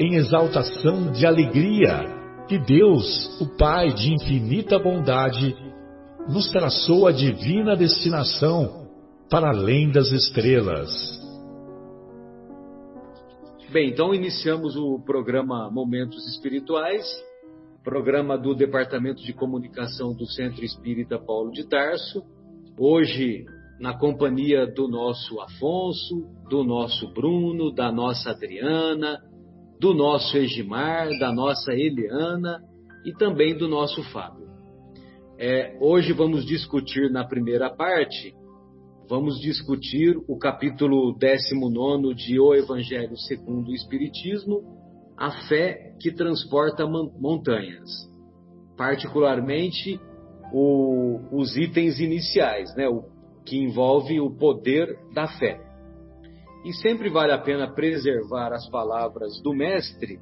em exaltação de alegria que Deus, o Pai de infinita bondade, nos traçou a divina destinação para além das estrelas. Bem, então iniciamos o programa Momentos Espirituais, programa do Departamento de Comunicação do Centro Espírita Paulo de Tarso. Hoje, na companhia do nosso Afonso, do nosso Bruno, da nossa Adriana, do nosso Egimar, da nossa Eliana e também do nosso Fábio. É, hoje vamos discutir na primeira parte, vamos discutir o capítulo 19 de O Evangelho segundo o Espiritismo, a fé que transporta montanhas. Particularmente o, os itens iniciais, né, o, que envolve o poder da fé. E sempre vale a pena preservar as palavras do mestre,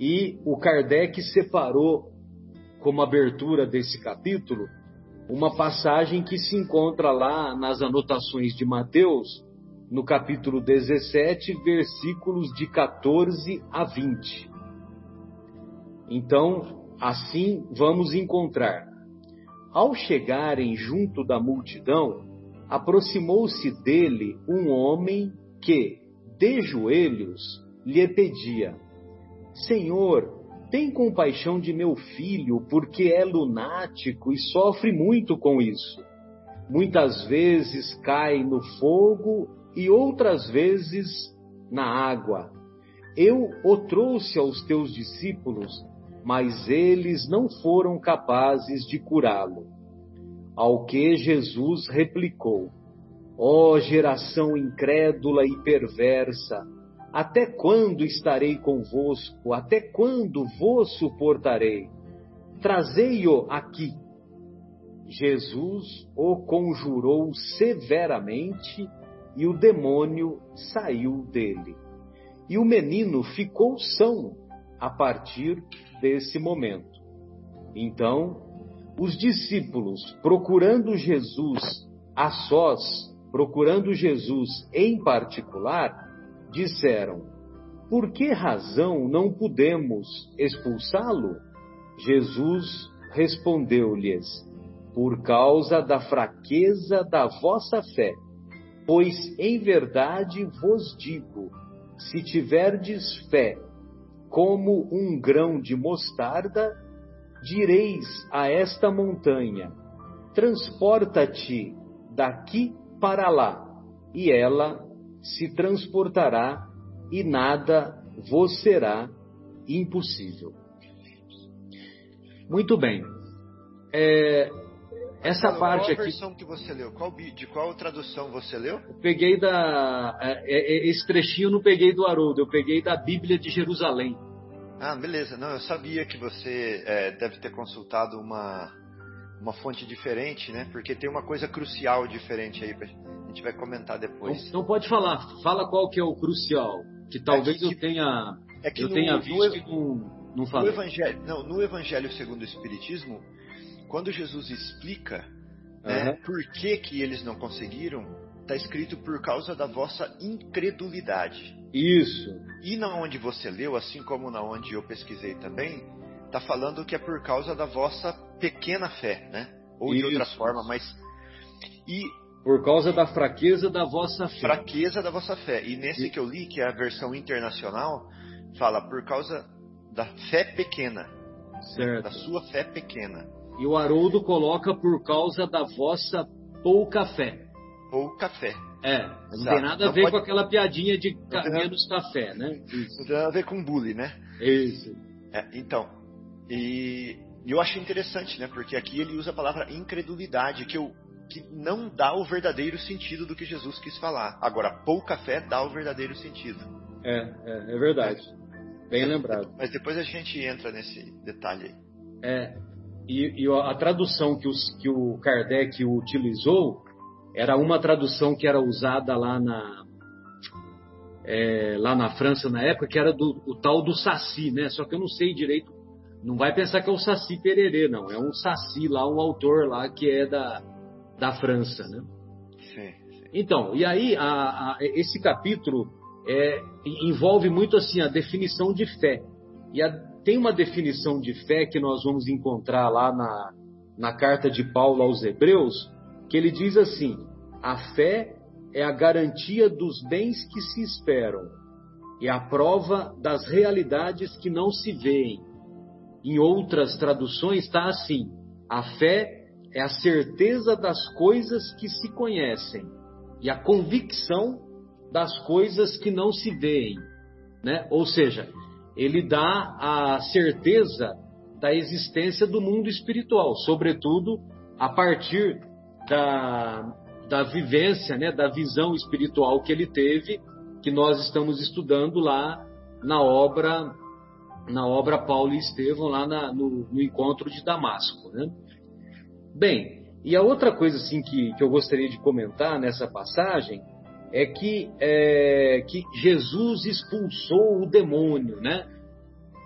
e o Kardec separou como abertura desse capítulo uma passagem que se encontra lá nas anotações de Mateus, no capítulo 17, versículos de 14 a 20. Então, assim vamos encontrar. Ao chegarem junto da multidão, aproximou-se dele um homem que, de joelhos, lhe pedia: Senhor, tem compaixão de meu filho, porque é lunático e sofre muito com isso. Muitas vezes cai no fogo e outras vezes na água. Eu o trouxe aos teus discípulos, mas eles não foram capazes de curá-lo. Ao que Jesus replicou: Ó oh, geração incrédula e perversa, até quando estarei convosco? Até quando vos suportarei? Trazei-o aqui. Jesus o conjurou severamente e o demônio saiu dele. E o menino ficou são a partir desse momento. Então, os discípulos, procurando Jesus a sós, procurando Jesus em particular, disseram: Por que razão não podemos expulsá-lo? Jesus respondeu-lhes: Por causa da fraqueza da vossa fé. Pois em verdade vos digo: se tiverdes fé como um grão de mostarda, direis a esta montanha: transporta-te daqui para lá, e ela se transportará, e nada vos será impossível. Muito bem. É, essa qual, parte qual aqui. versão que você leu? Qual, de qual tradução você leu? Eu peguei da. É, é, esse trechinho eu não peguei do Haroldo, eu peguei da Bíblia de Jerusalém. Ah, beleza. Não, eu sabia que você é, deve ter consultado uma, uma fonte diferente, né? Porque tem uma coisa crucial diferente aí, a gente vai comentar depois. Então, então pode falar, fala qual que é o crucial, que talvez é que, eu tenha, é que eu no, tenha visto no, e não, não no falei. evangelho, não, no Evangelho segundo o Espiritismo, quando Jesus explica né, Aham. por que que eles não conseguiram, está escrito por causa da vossa incredulidade. Isso, E na onde você leu, assim como na onde eu pesquisei também, está falando que é por causa da vossa pequena fé, né? Ou de outra Isso. forma, mas e por causa da fraqueza da vossa fé. fraqueza da vossa fé. E nesse E- que eu li, que é a versão internacional, fala por causa da fé pequena. Certo. Da sua fé pequena. E o Haroldo coloca por causa da vossa pouca fé. Pouca fé. É, não Exato. tem nada a Não ver pode- com aquela piadinha de nada- menos café, né? Isso. Não tem nada a ver com bullying, né? Isso. É, então, e, e eu achei interessante, né? Porque aqui ele usa a palavra incredulidade, que, eu, que não dá o verdadeiro sentido do que Jesus quis falar. Agora, pouca fé dá o verdadeiro sentido. É, é, é verdade. Bem lembrado. Mas depois a gente entra nesse detalhe aí. É, e, e a tradução que, os, que o Kardec utilizou era uma tradução que era usada lá na, é, lá na França na época, que era do, o tal do Saci, né? Só que eu não sei direito. Não vai pensar que é o Saci Pererê, não. É um Saci lá, um autor lá que é da, da França, né? Sim, sim. Então, e aí a- a- esse capítulo é, envolve muito assim a definição de fé. E a- tem uma definição de fé que nós vamos encontrar lá na, na carta de Paulo aos Hebreus, que ele diz assim: a fé é a garantia dos bens que se esperam e a prova das realidades que não se veem. Em outras traduções está assim: a fé é a certeza das coisas que se conhecem e a convicção das coisas que não se veem, né? Ou seja, ele dá a certeza da existência do mundo espiritual, sobretudo a partir da, da vivência, né, da visão espiritual que ele teve, que nós estamos estudando lá na obra na obra Paulo e Estevão lá na- no, no encontro de Damasco, né? Bem, e a outra coisa assim que, que eu gostaria de comentar nessa passagem é que, é, que Jesus expulsou o demônio, né?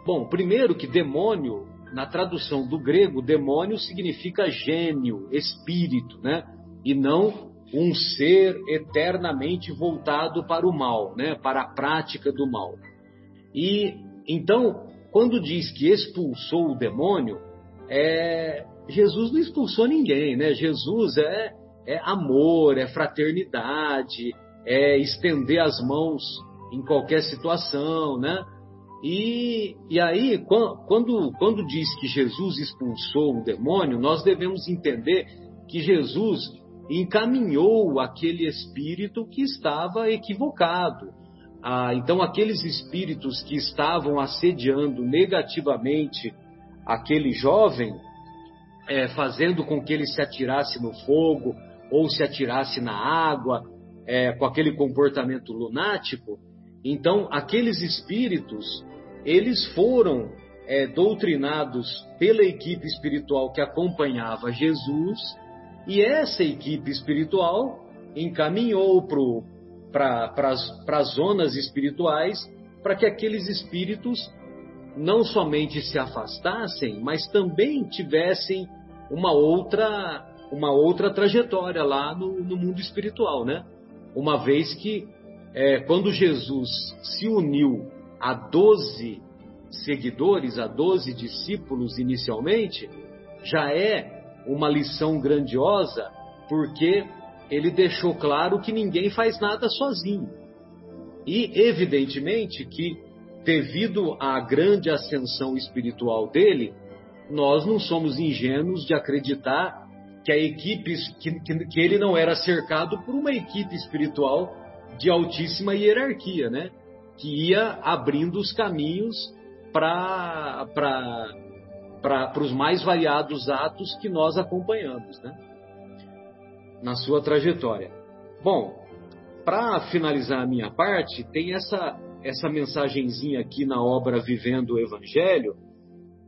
Bom, primeiro que demônio, na tradução do grego, demônio significa gênio, espírito, né? E não um ser eternamente voltado para o mal, né? Para a prática do mal. E então, quando diz que expulsou o demônio, é, Jesus não expulsou ninguém, né? Jesus é, é amor, é fraternidade, é estender as mãos em qualquer situação, né? E, e aí, quan- quando, quando diz que Jesus expulsou o demônio, nós devemos entender que Jesus encaminhou aquele espírito que estava equivocado. Ah, então, aqueles espíritos que estavam assediando negativamente aquele jovem, é, fazendo com que ele se atirasse no fogo ou se atirasse na água, é, com aquele comportamento lunático, então aqueles espíritos eles foram é, doutrinados pela equipe espiritual que acompanhava Jesus e essa equipe espiritual encaminhou para as zonas espirituais para que aqueles espíritos não somente se afastassem, mas também tivessem uma outra uma outra trajetória lá no, no mundo espiritual, né? Uma vez que é, quando Jesus se uniu a 12 seguidores, a 12 discípulos inicialmente, já é uma lição grandiosa, porque ele deixou claro que ninguém faz nada sozinho. E, evidentemente, que devido à grande ascensão espiritual dele, nós não somos ingênuos de acreditar que a equipe que, que, ele não era cercado por uma equipe espiritual de altíssima hierarquia, né? Que ia abrindo os caminhos para para os mais variados atos que nós acompanhamos, né? Na sua trajetória. Bom, para finalizar a minha parte, tem essa essa mensagenzinha aqui na obra Vivendo o Evangelho,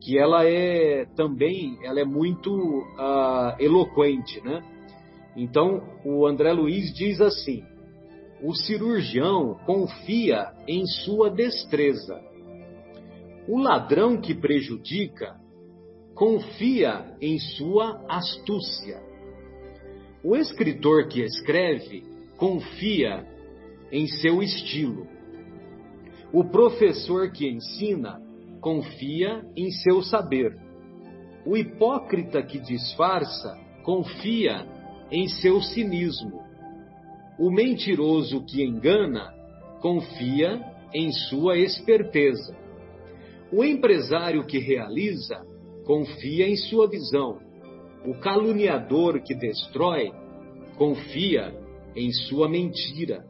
que ela é também, ela é muito uh, eloquente, né? Então, o André Luiz diz assim: o cirurgião confia em sua destreza. O ladrão que prejudica confia em sua astúcia. O escritor que escreve confia em seu estilo. O professor que ensina confia em seu saber. O hipócrita que disfarça confia em seu cinismo. O mentiroso que engana confia em sua esperteza. O empresário que realiza confia em sua visão. O caluniador que destrói confia em sua mentira.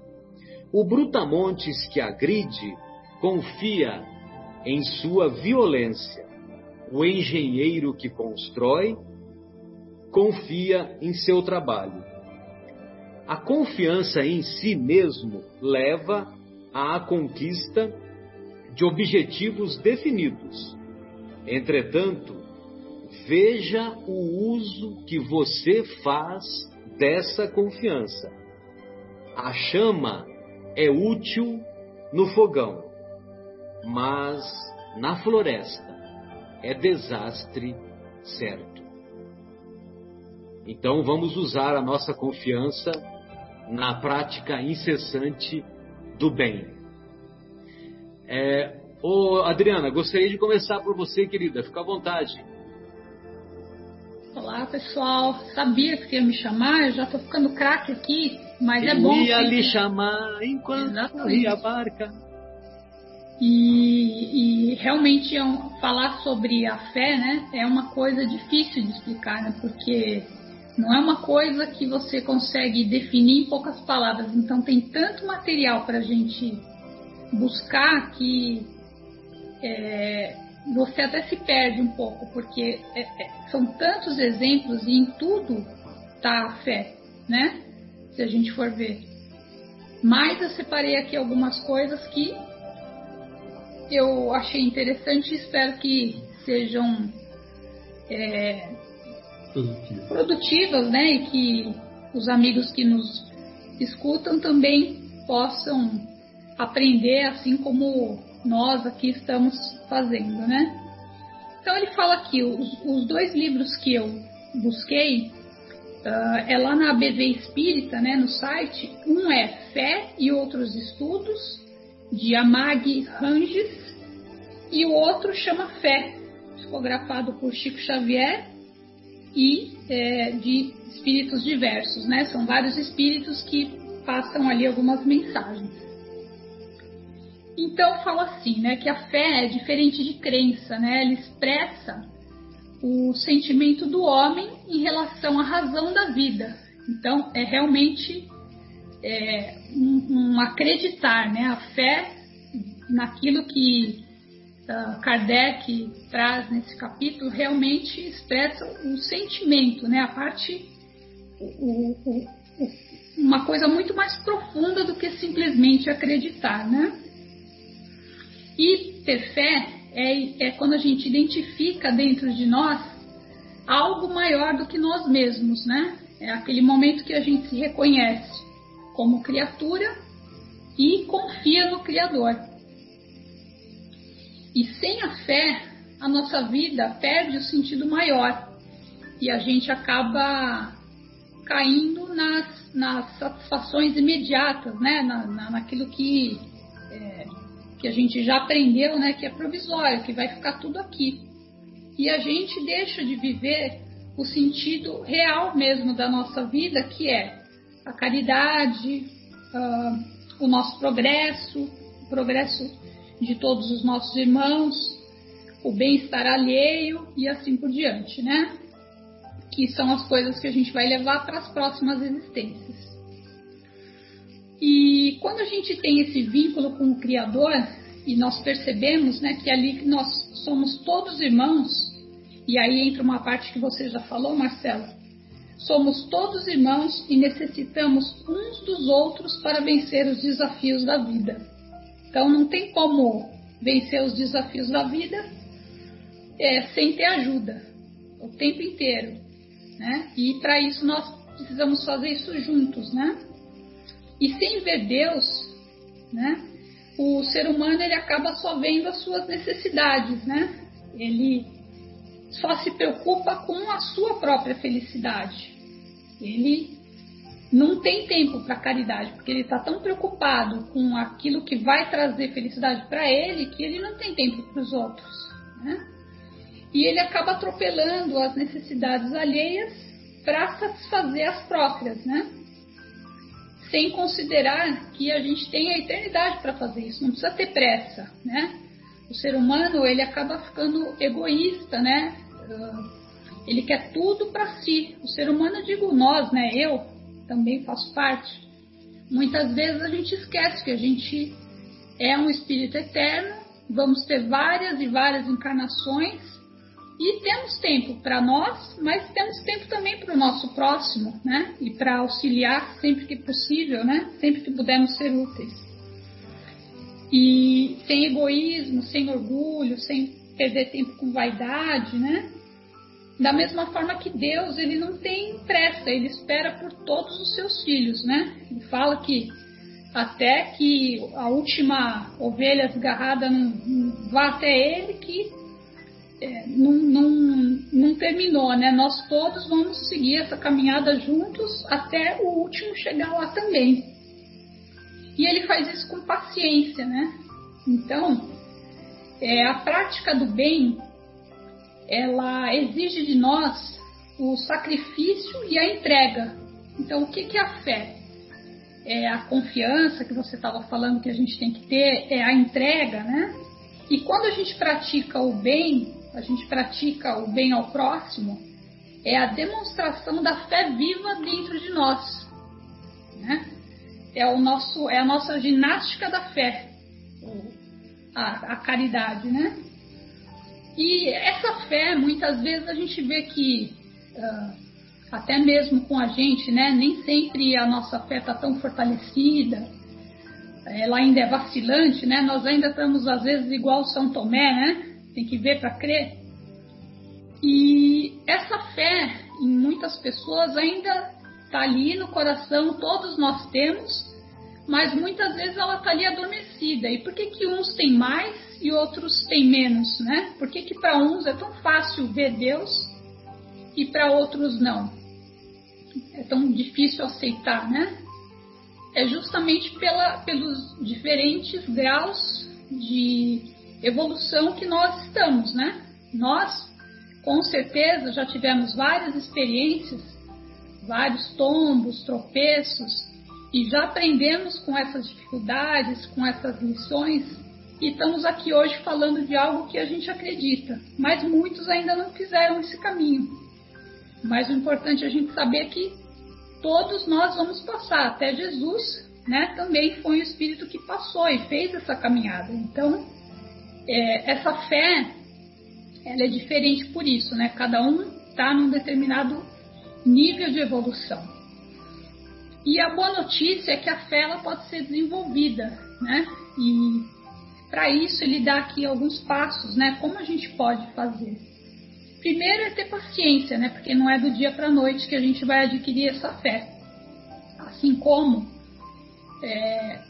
O brutamontes que agride confia em sua violência. O engenheiro que constrói confia em seu trabalho. A confiança em si mesmo leva à conquista de objetivos definidos. Entretanto, veja o uso que você faz dessa confiança. A chama é útil no fogão, mas na floresta é desastre certo. Então vamos usar a nossa confiança na prática incessante do bem. É, ô Adriana, gostaria de começar por você, querida. Fica à vontade. Olá, pessoal. Sabia que ia me chamar? Eu já estou ficando craque aqui, mas é bom. Ia lhe chamar enquanto corria a barca. E, e realmente é um, falar sobre a fé, né, é uma coisa difícil de explicar, né, porque não é uma coisa que você consegue definir em poucas palavras. Então tem tanto material para a gente buscar que é, você até se perde um pouco, porque é, é, são tantos exemplos e em tudo está a fé, né? Se a gente for ver. Mas eu separei aqui algumas coisas que eu achei interessante e espero que sejam é, produtivas, né? E que os amigos que nos escutam também possam aprender, assim como nós aqui estamos fazendo, né? Então ele fala aqui, os, os dois livros que eu busquei uh, é lá na ABV Espírita, né, no site. Um é Fé e Outros Estudos, de Amag Ranges, e o outro chama Fé, psicografado por Chico Xavier e é, de espíritos diversos, né? São vários espíritos que passam ali algumas mensagens. Então fala assim, né, que a fé é diferente de crença, né? Ela expressa o sentimento do homem em relação à razão da vida. Então é realmente é, um, um, acreditar, né? A fé naquilo que uh, Kardec traz nesse capítulo realmente expressa o sentimento, né? A parte, o, o, uma coisa muito mais profunda do que simplesmente acreditar, né? E ter fé é, é quando a gente identifica dentro de nós algo maior do que nós mesmos, né? É aquele momento que a gente se reconhece como criatura e confia no Criador. E sem a fé, a nossa vida perde o sentido maior e a gente acaba caindo nas, nas satisfações imediatas, né? Na, na, naquilo que que a gente já aprendeu, né, que é provisório, que vai ficar tudo aqui. E a gente deixa de viver o sentido real mesmo da nossa vida, que é a caridade, uh, o nosso progresso, o progresso de todos os nossos irmãos, o bem-estar alheio e assim por diante, né? Que são as coisas que a gente vai levar para as próximas existências. E quando a gente tem esse vínculo com o Criador, e nós percebemos né, que ali nós somos todos irmãos, e aí entra uma parte que você já falou, Marcelo. Somos todos irmãos e necessitamos uns dos outros para vencer os desafios da vida. Então não tem como vencer os desafios da vida é, sem ter ajuda o tempo inteiro. Né? E para isso nós precisamos fazer isso juntos, né? E sem ver Deus, né? O ser humano ele acaba só vendo as suas necessidades, né? Ele só se preocupa com a sua própria felicidade. Ele não tem tempo para caridade, porque ele está tão preocupado com aquilo que vai trazer felicidade para ele que ele não tem tempo para os outros. Né? E ele acaba atropelando as necessidades alheias para satisfazer as próprias, né? Sem considerar que a gente tem a eternidade para fazer isso, não precisa ter pressa, né? O ser humano ele acaba ficando egoísta, né? uh, ele quer tudo para si. O ser humano, eu digo nós, né? Eu também faço parte. Muitas vezes a gente esquece que a gente é um espírito eterno, vamos ter várias e várias encarnações e temos tempo para nós, mas temos tempo também para o nosso próximo, né? E para auxiliar sempre que possível, né? Sempre que pudermos ser úteis. E sem egoísmo, sem orgulho, sem perder tempo com vaidade, né? Da mesma forma que Deus, ele não tem pressa, ele espera por todos os seus filhos, né? Ele fala que até que a última ovelha desgarrada não, não vá até ele, que é, não, não, não terminou, né? Nós todos vamos seguir essa caminhada juntos até o último chegar lá também. E ele faz isso com paciência, né? Então, é, a prática do bem, ela exige de nós o sacrifício e a entrega. Então, o que, que é a fé? É a confiança que você estava falando que a gente tem que ter, é a entrega, né? E quando a gente pratica o bem, a gente pratica o bem ao próximo, é a demonstração da fé viva dentro de nós. Né? É, o nosso, é a nossa ginástica da fé, a, a caridade. Né? E essa fé, muitas vezes a gente vê que, até mesmo com a gente, né, nem sempre a nossa fé está tão fortalecida, ela ainda é vacilante, né? nós ainda estamos às vezes igual São Tomé, né? Tem que ver para crer. E essa fé em muitas pessoas ainda está ali no coração, todos nós temos, mas muitas vezes ela está ali adormecida. E por que, que uns têm mais e outros têm menos, né? Por que, que para uns é tão fácil ver Deus e para outros não? É tão difícil aceitar, né? É justamente pela, pelos diferentes graus de evolução que nós estamos, né? Nós, com certeza, já tivemos várias experiências, vários tombos, tropeços, e já aprendemos com essas dificuldades, com essas lições, e estamos aqui hoje falando de algo que a gente acredita, mas muitos ainda não fizeram esse caminho. Mas o importante é a gente saber que todos nós vamos passar, até Jesus, né? Também foi o Espírito que passou e fez essa caminhada. Então, é, essa fé ela é diferente por isso, né? Cada um está num determinado nível de evolução. E a boa notícia é que a fé ela pode ser desenvolvida, né? E para isso ele dá aqui alguns passos, né? Como a gente pode fazer? Primeiro é ter paciência, né? Porque não é do dia para a noite que a gente vai adquirir essa fé. Assim como é, é,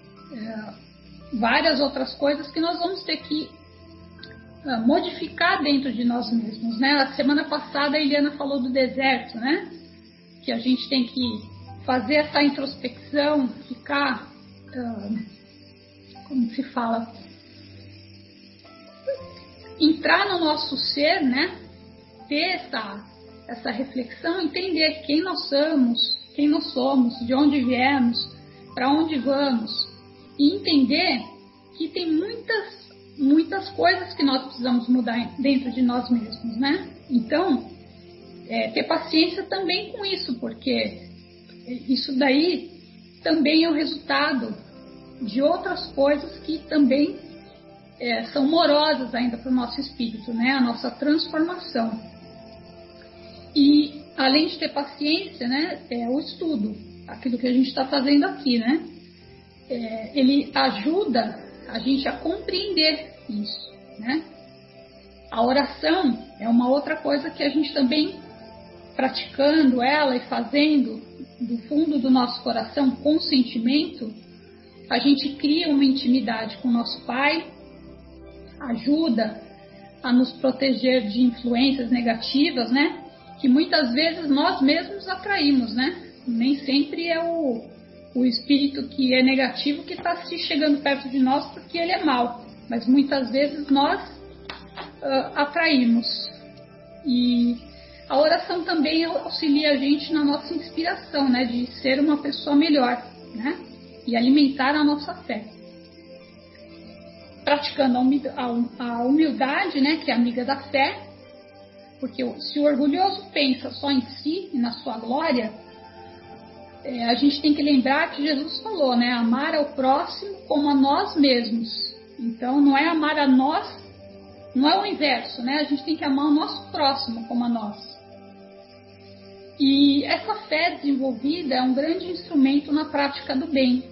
várias outras coisas que nós vamos ter que modificar dentro de nós mesmos, né? A semana passada a Eliana falou do deserto, né? Que a gente tem que fazer essa introspecção, ficar, uh, como se fala, entrar no nosso ser, né? Ter essa, essa reflexão, entender quem nós somos, quem nós somos, de onde viemos, para onde vamos, e entender que tem muitas muitas coisas que nós precisamos mudar dentro de nós mesmos, né? Então, é, ter paciência também com isso, porque isso daí também é o resultado de outras coisas que também é, são morosas ainda para o nosso espírito, né? A nossa transformação. E além de ter paciência, né? É o estudo, aquilo que a gente está fazendo aqui, né? É, ele ajuda a gente a compreender isso, né? A oração é uma outra coisa que a gente também praticando ela e fazendo do fundo do nosso coração com sentimento, a gente cria uma intimidade com o nosso Pai, ajuda a nos proteger de influências negativas, né? Que muitas vezes nós mesmos atraímos, né? Nem sempre é o, o espírito que é negativo que está se chegando perto de nós porque ele é mau, mas muitas vezes nós uh, atraímos. E a oração também auxilia a gente na nossa inspiração, né, de ser uma pessoa melhor, né, e alimentar a nossa fé. Praticando a humildade, né, que é amiga da fé, Porque se o orgulhoso pensa só em si e na sua glória, é, a gente tem que lembrar que Jesus falou, né? Amar ao próximo como a nós mesmos. Então não é amar a nós, não é o inverso, né? A gente tem que amar o nosso próximo como a nós. E essa fé desenvolvida é um grande instrumento na prática do bem.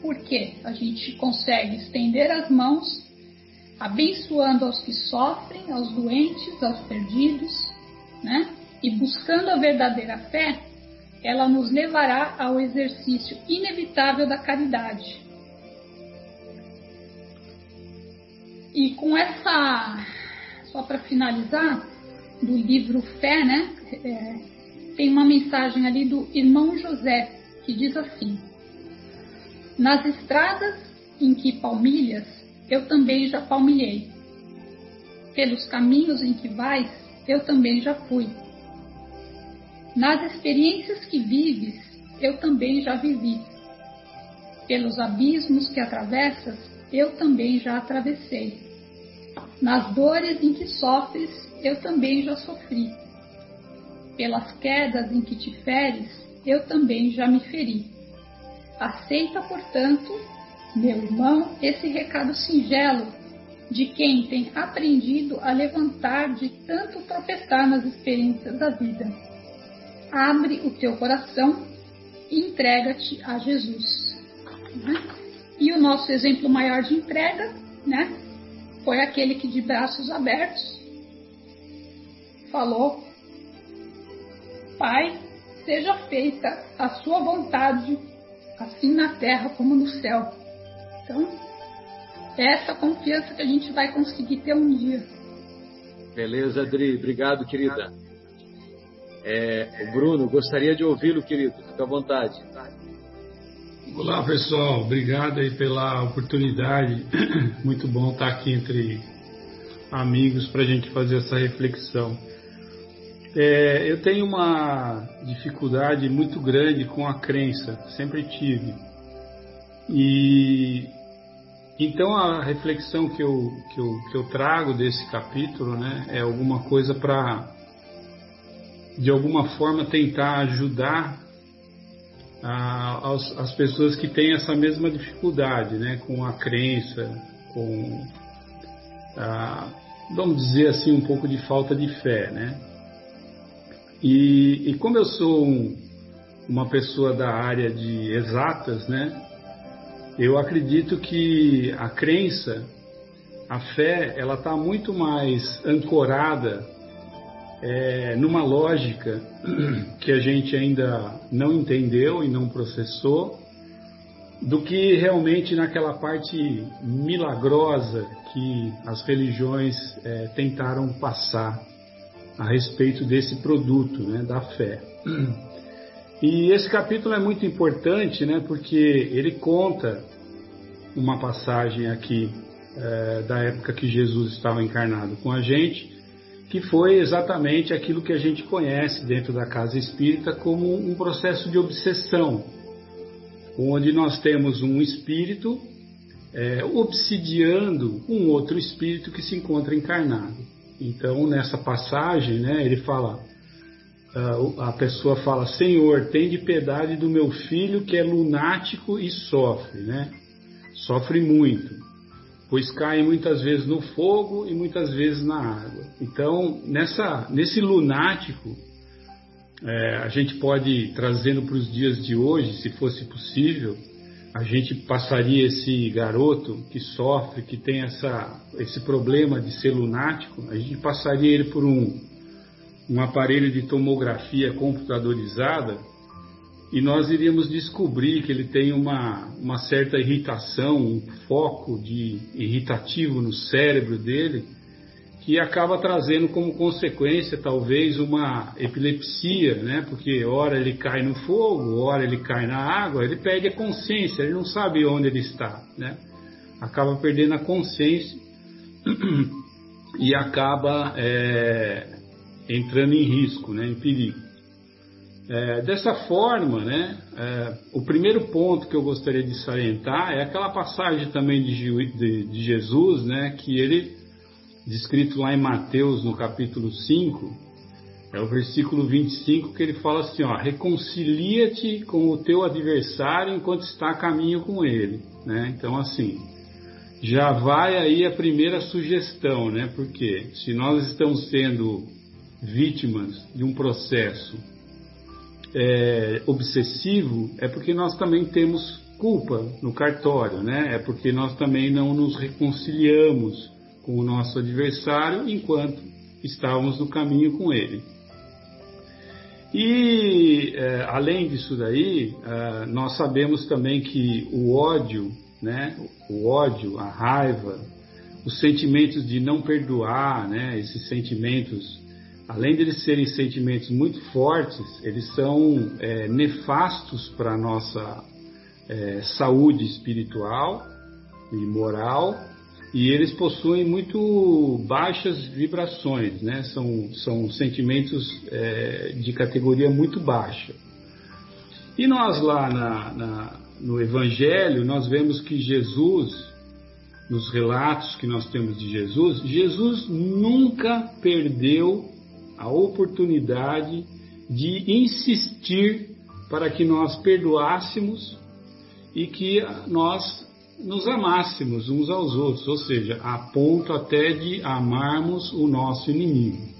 Porque a gente consegue estender as mãos, abençoando aos que sofrem, aos doentes, aos perdidos, né? E buscando a verdadeira fé, ela nos levará ao exercício inevitável da caridade. E com essa, só para finalizar, do livro Fé, né? É, tem uma mensagem ali do irmão José que diz assim: Nas estradas em que palmilhas, eu também já palmilhei. Pelos caminhos em que vais, eu também já fui nas experiências que vives, eu também já vivi. Pelos abismos que atravessas, eu também já atravessei. Nas dores em que sofres, eu também já sofri. Pelas quedas em que te feres, eu também já me feri. Aceita, portanto, meu irmão, esse recado singelo de quem tem aprendido a levantar de tanto tropeçar nas experiências da vida abre o teu coração e entrega-te a Jesus. Né? E o nosso exemplo maior de entrega, né, foi aquele que de braços abertos falou: Pai, seja feita a sua vontade, assim na terra como no céu. Então, é essa confiança que a gente vai conseguir ter um dia. Beleza, Adri. Obrigado, querida. É, o Bruno, gostaria de ouvi-lo, querido. Fique à vontade. Olá, pessoal. Obrigado aí pela oportunidade. Muito bom estar aqui entre amigos para a gente fazer essa reflexão. É, eu tenho uma dificuldade muito grande com a crença, sempre tive. E então a reflexão que eu, que eu, que eu trago desse capítulo né, é alguma coisa para de alguma forma tentar ajudar a, as, as, pessoas que têm essa mesma dificuldade, né, com a crença, com, a, vamos dizer assim, um pouco de falta de fé, né? E, e como eu sou um, uma pessoa da área de exatas, né, eu acredito que a crença, a fé, ela está muito mais ancorada é, numa lógica que a gente ainda não entendeu e não processou, do que realmente naquela parte milagrosa que as religiões é, tentaram passar a respeito desse produto, né, da fé. E esse capítulo é muito importante, né, porque ele conta uma passagem aqui é, da época que Jesus estava encarnado com a gente, que foi exatamente aquilo que a gente conhece dentro da casa espírita como um processo de obsessão, onde nós temos um espírito é, obsidiando um outro espírito que se encontra encarnado. Então, nessa passagem, né, ele fala, a pessoa fala: Senhor, tem de piedade do meu filho que é lunático e sofre, né? Sofre muito pois caem muitas vezes no fogo e muitas vezes na água. Então, nessa, nesse lunático, é, a gente pode, trazendo para os dias de hoje, se fosse possível, a gente passaria esse garoto que sofre, que tem essa, esse problema de ser lunático, a gente passaria ele por um, um aparelho de tomografia computadorizada e nós iríamos descobrir que ele tem uma, uma certa irritação, um foco de irritativo no cérebro dele, que acaba trazendo como consequência talvez uma epilepsia, né? Porque ora ele cai no fogo, ora ele cai na água, ele perde a consciência, ele não sabe onde ele está, né? Acaba perdendo a consciência e acaba é, entrando em risco, né? Em perigo. É, dessa forma, né, é, o primeiro ponto que eu gostaria de salientar é aquela passagem também de, de, de Jesus, né, que ele descrito lá em Mateus, no capítulo 5, é o versículo 25 que ele fala assim, ó, reconcilia-te com o teu adversário enquanto está a caminho com ele, né? Então assim, já vai aí a primeira sugestão, né? Porque se nós estamos sendo vítimas de um processo é, obsessivo, é porque nós também temos culpa no cartório, né? É porque nós também não nos reconciliamos com o nosso adversário enquanto estávamos no caminho com ele. E é, além disso daí, é, nós sabemos também que o ódio, né? O ódio, a raiva, os sentimentos de não perdoar, né? Esses sentimentos, além de eles serem sentimentos muito fortes, eles são é, nefastos para a nossa é, saúde espiritual e moral e eles possuem muito baixas vibrações, né? São, são sentimentos é, de categoria muito baixa. E nós lá na, na, no Evangelho, nós vemos que Jesus, nos relatos que nós temos de Jesus, Jesus nunca perdeu a oportunidade de insistir para que nós perdoássemos e que nós nos amássemos uns aos outros, ou seja, a ponto até de amarmos o nosso inimigo.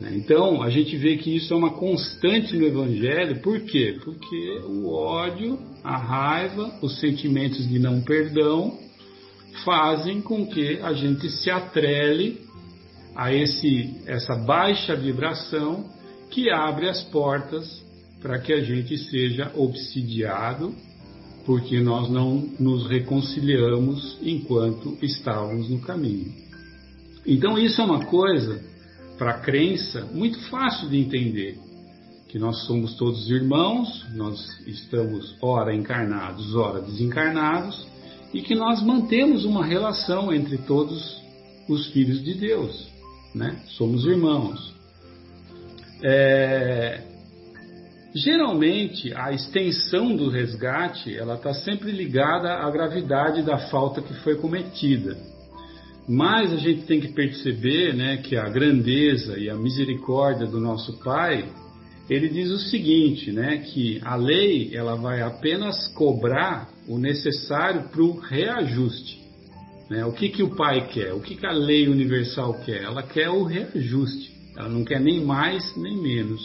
Né? Então, a gente vê que isso é uma constante no Evangelho, por quê? Porque o ódio, a raiva, os sentimentos de não perdão fazem com que a gente se atrele a esse, essa baixa vibração que abre as portas para que a gente seja obsidiado porque nós não nos reconciliamos enquanto estávamos no caminho. Então, isso é uma coisa, para a crença, muito fácil de entender. Que nós somos todos irmãos, nós estamos ora encarnados, ora desencarnados, e que nós mantemos uma relação entre todos os filhos de Deus. Né? Somos irmãos. É, Geralmente, a extensão do resgate ela está sempre ligada à gravidade da falta que foi cometida. Mas a gente tem que perceber né, que a grandeza e a misericórdia do nosso Pai, ele diz o seguinte, né, que a lei ela vai apenas cobrar o necessário para o reajuste. Né? O que, que o Pai quer? O que, que a lei universal quer? Ela quer o reajuste. Ela não quer nem mais nem menos.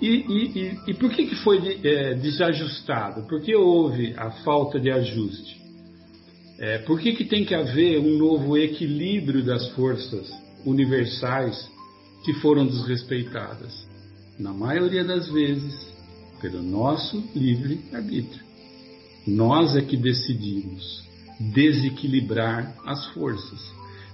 E, e, e, e por que, que foi é, desajustado? Por que houve a falta de ajuste? É, por que, que tem que haver um novo equilíbrio das forças universais que foram desrespeitadas? Na maioria das vezes, pelo nosso livre arbítrio. Nós é que decidimos desequilibrar as forças,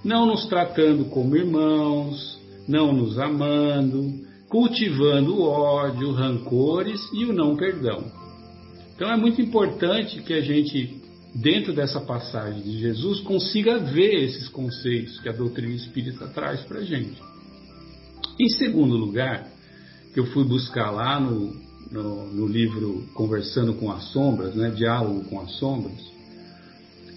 não nos tratando como irmãos, não nos amando, cultivando o ódio, rancores e o não perdão. Então é muito importante que a gente, dentro dessa passagem de Jesus, consiga ver esses conceitos que a doutrina espírita traz para a gente. Em segundo lugar, que eu fui buscar lá no, no, no livro Conversando com as Sombras, né, Diálogo com as Sombras,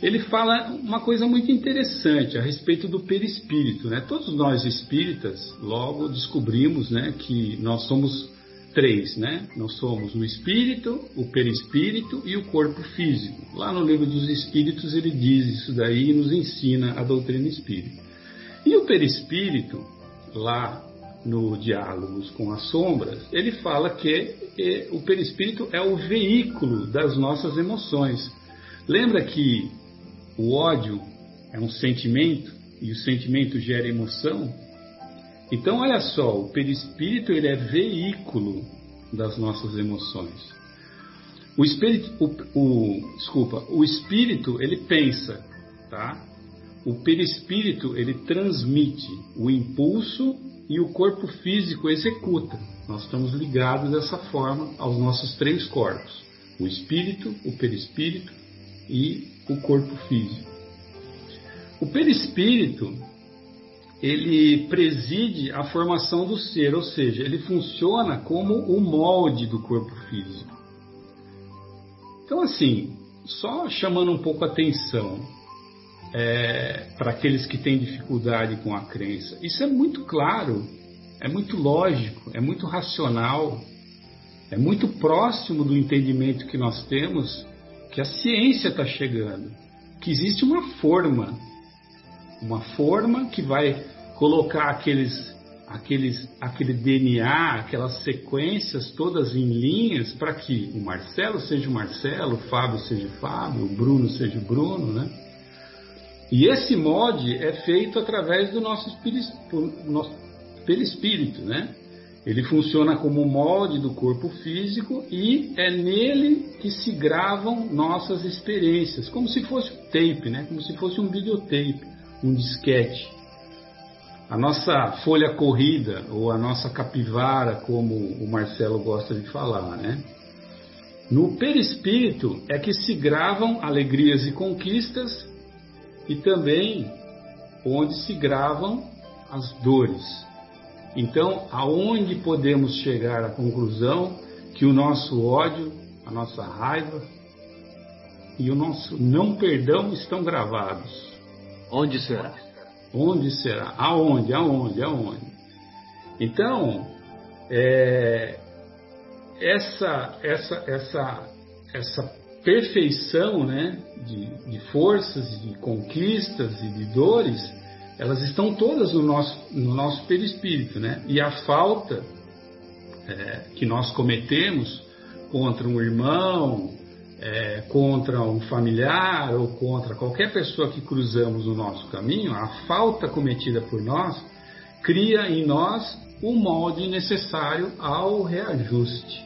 ele fala uma coisa muito interessante a respeito do perispírito. Né? Todos nós espíritas logo descobrimos né, que nós somos três. Né? Nós somos o espírito, o perispírito e o corpo físico. Lá no livro dos espíritos ele diz isso daí e nos ensina a doutrina espírita. E o perispírito, lá no Diálogos com as Sombras, ele fala que o perispírito é o veículo das nossas emoções. Lembra que o ódio é um sentimento e o sentimento gera emoção. Então, olha só, o perispírito ele é veículo das nossas emoções. O espírito, o, o, desculpa, o espírito ele pensa, tá? O perispírito ele transmite o impulso e o corpo físico executa. Nós estamos ligados dessa forma aos nossos três corpos: o espírito, o perispírito e o corpo físico. O perispírito, ele preside a formação do ser, ou seja, ele funciona como o molde do corpo físico. Então, assim, só chamando um pouco a atenção, é, para aqueles que têm dificuldade com a crença. Isso é muito claro, é muito lógico, é muito racional, é muito próximo do entendimento que nós temos que a ciência está chegando, que existe uma forma, uma forma que vai colocar aqueles, aqueles, aquele DNA, aquelas sequências todas em linhas para que o Marcelo seja o Marcelo, o Fábio seja o Fábio, o Bruno seja o Bruno, né? E esse mod é feito através do nosso nosso, pelo espírito, né? Ele funciona como molde do corpo físico e é nele que se gravam nossas experiências, como se fosse um tape, né? Como se fosse um videotape, um disquete. A nossa folha corrida ou a nossa capivara, como o Marcelo gosta de falar, né? No perispírito é que se gravam alegrias e conquistas e também onde se gravam as dores. Então, aonde podemos chegar à conclusão que o nosso ódio, a nossa raiva e o nosso não perdão estão gravados? Onde será? Onde será? Aonde? Aonde? Aonde? Então, é, essa, essa, essa, essa perfeição né, de, de forças, de conquistas e de dores elas estão todas no nosso, no nosso perispírito, né? E a falta é, que nós cometemos contra um irmão, é, contra um familiar ou contra qualquer pessoa que cruzamos no nosso caminho, a falta cometida por nós cria em nós o molde necessário ao reajuste.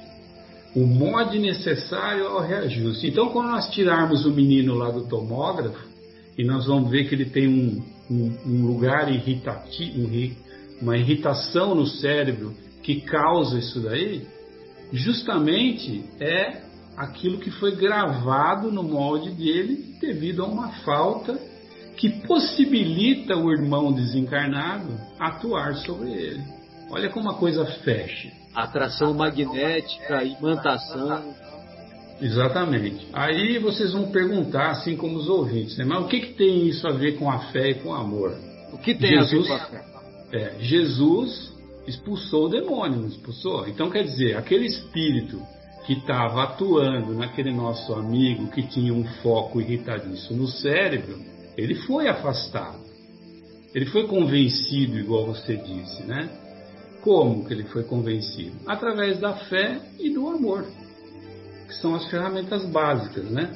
O molde necessário ao reajuste. Então, quando nós tirarmos o menino lá do tomógrafo, e nós vamos ver que ele tem um, um, um lugar irritativo, uma irritação no cérebro que causa isso daí, justamente é aquilo que foi gravado no molde dele devido a uma falta que possibilita o irmão desencarnado atuar sobre ele. Olha como a coisa fecha. Atração magnética, imantação. Exatamente. Aí vocês vão perguntar, assim como os ouvintes, né? mas o que, que tem isso a ver com a fé e com o amor? O que tem Jesus, a ver com a fé? É, Jesus expulsou o demônio, não expulsou? Então quer dizer, aquele espírito que estava atuando naquele nosso amigo que tinha um foco irritadiço no cérebro, ele foi afastado. Ele foi convencido, igual você disse, né? Como que ele foi convencido? Através da fé e do amor que são as ferramentas básicas, né?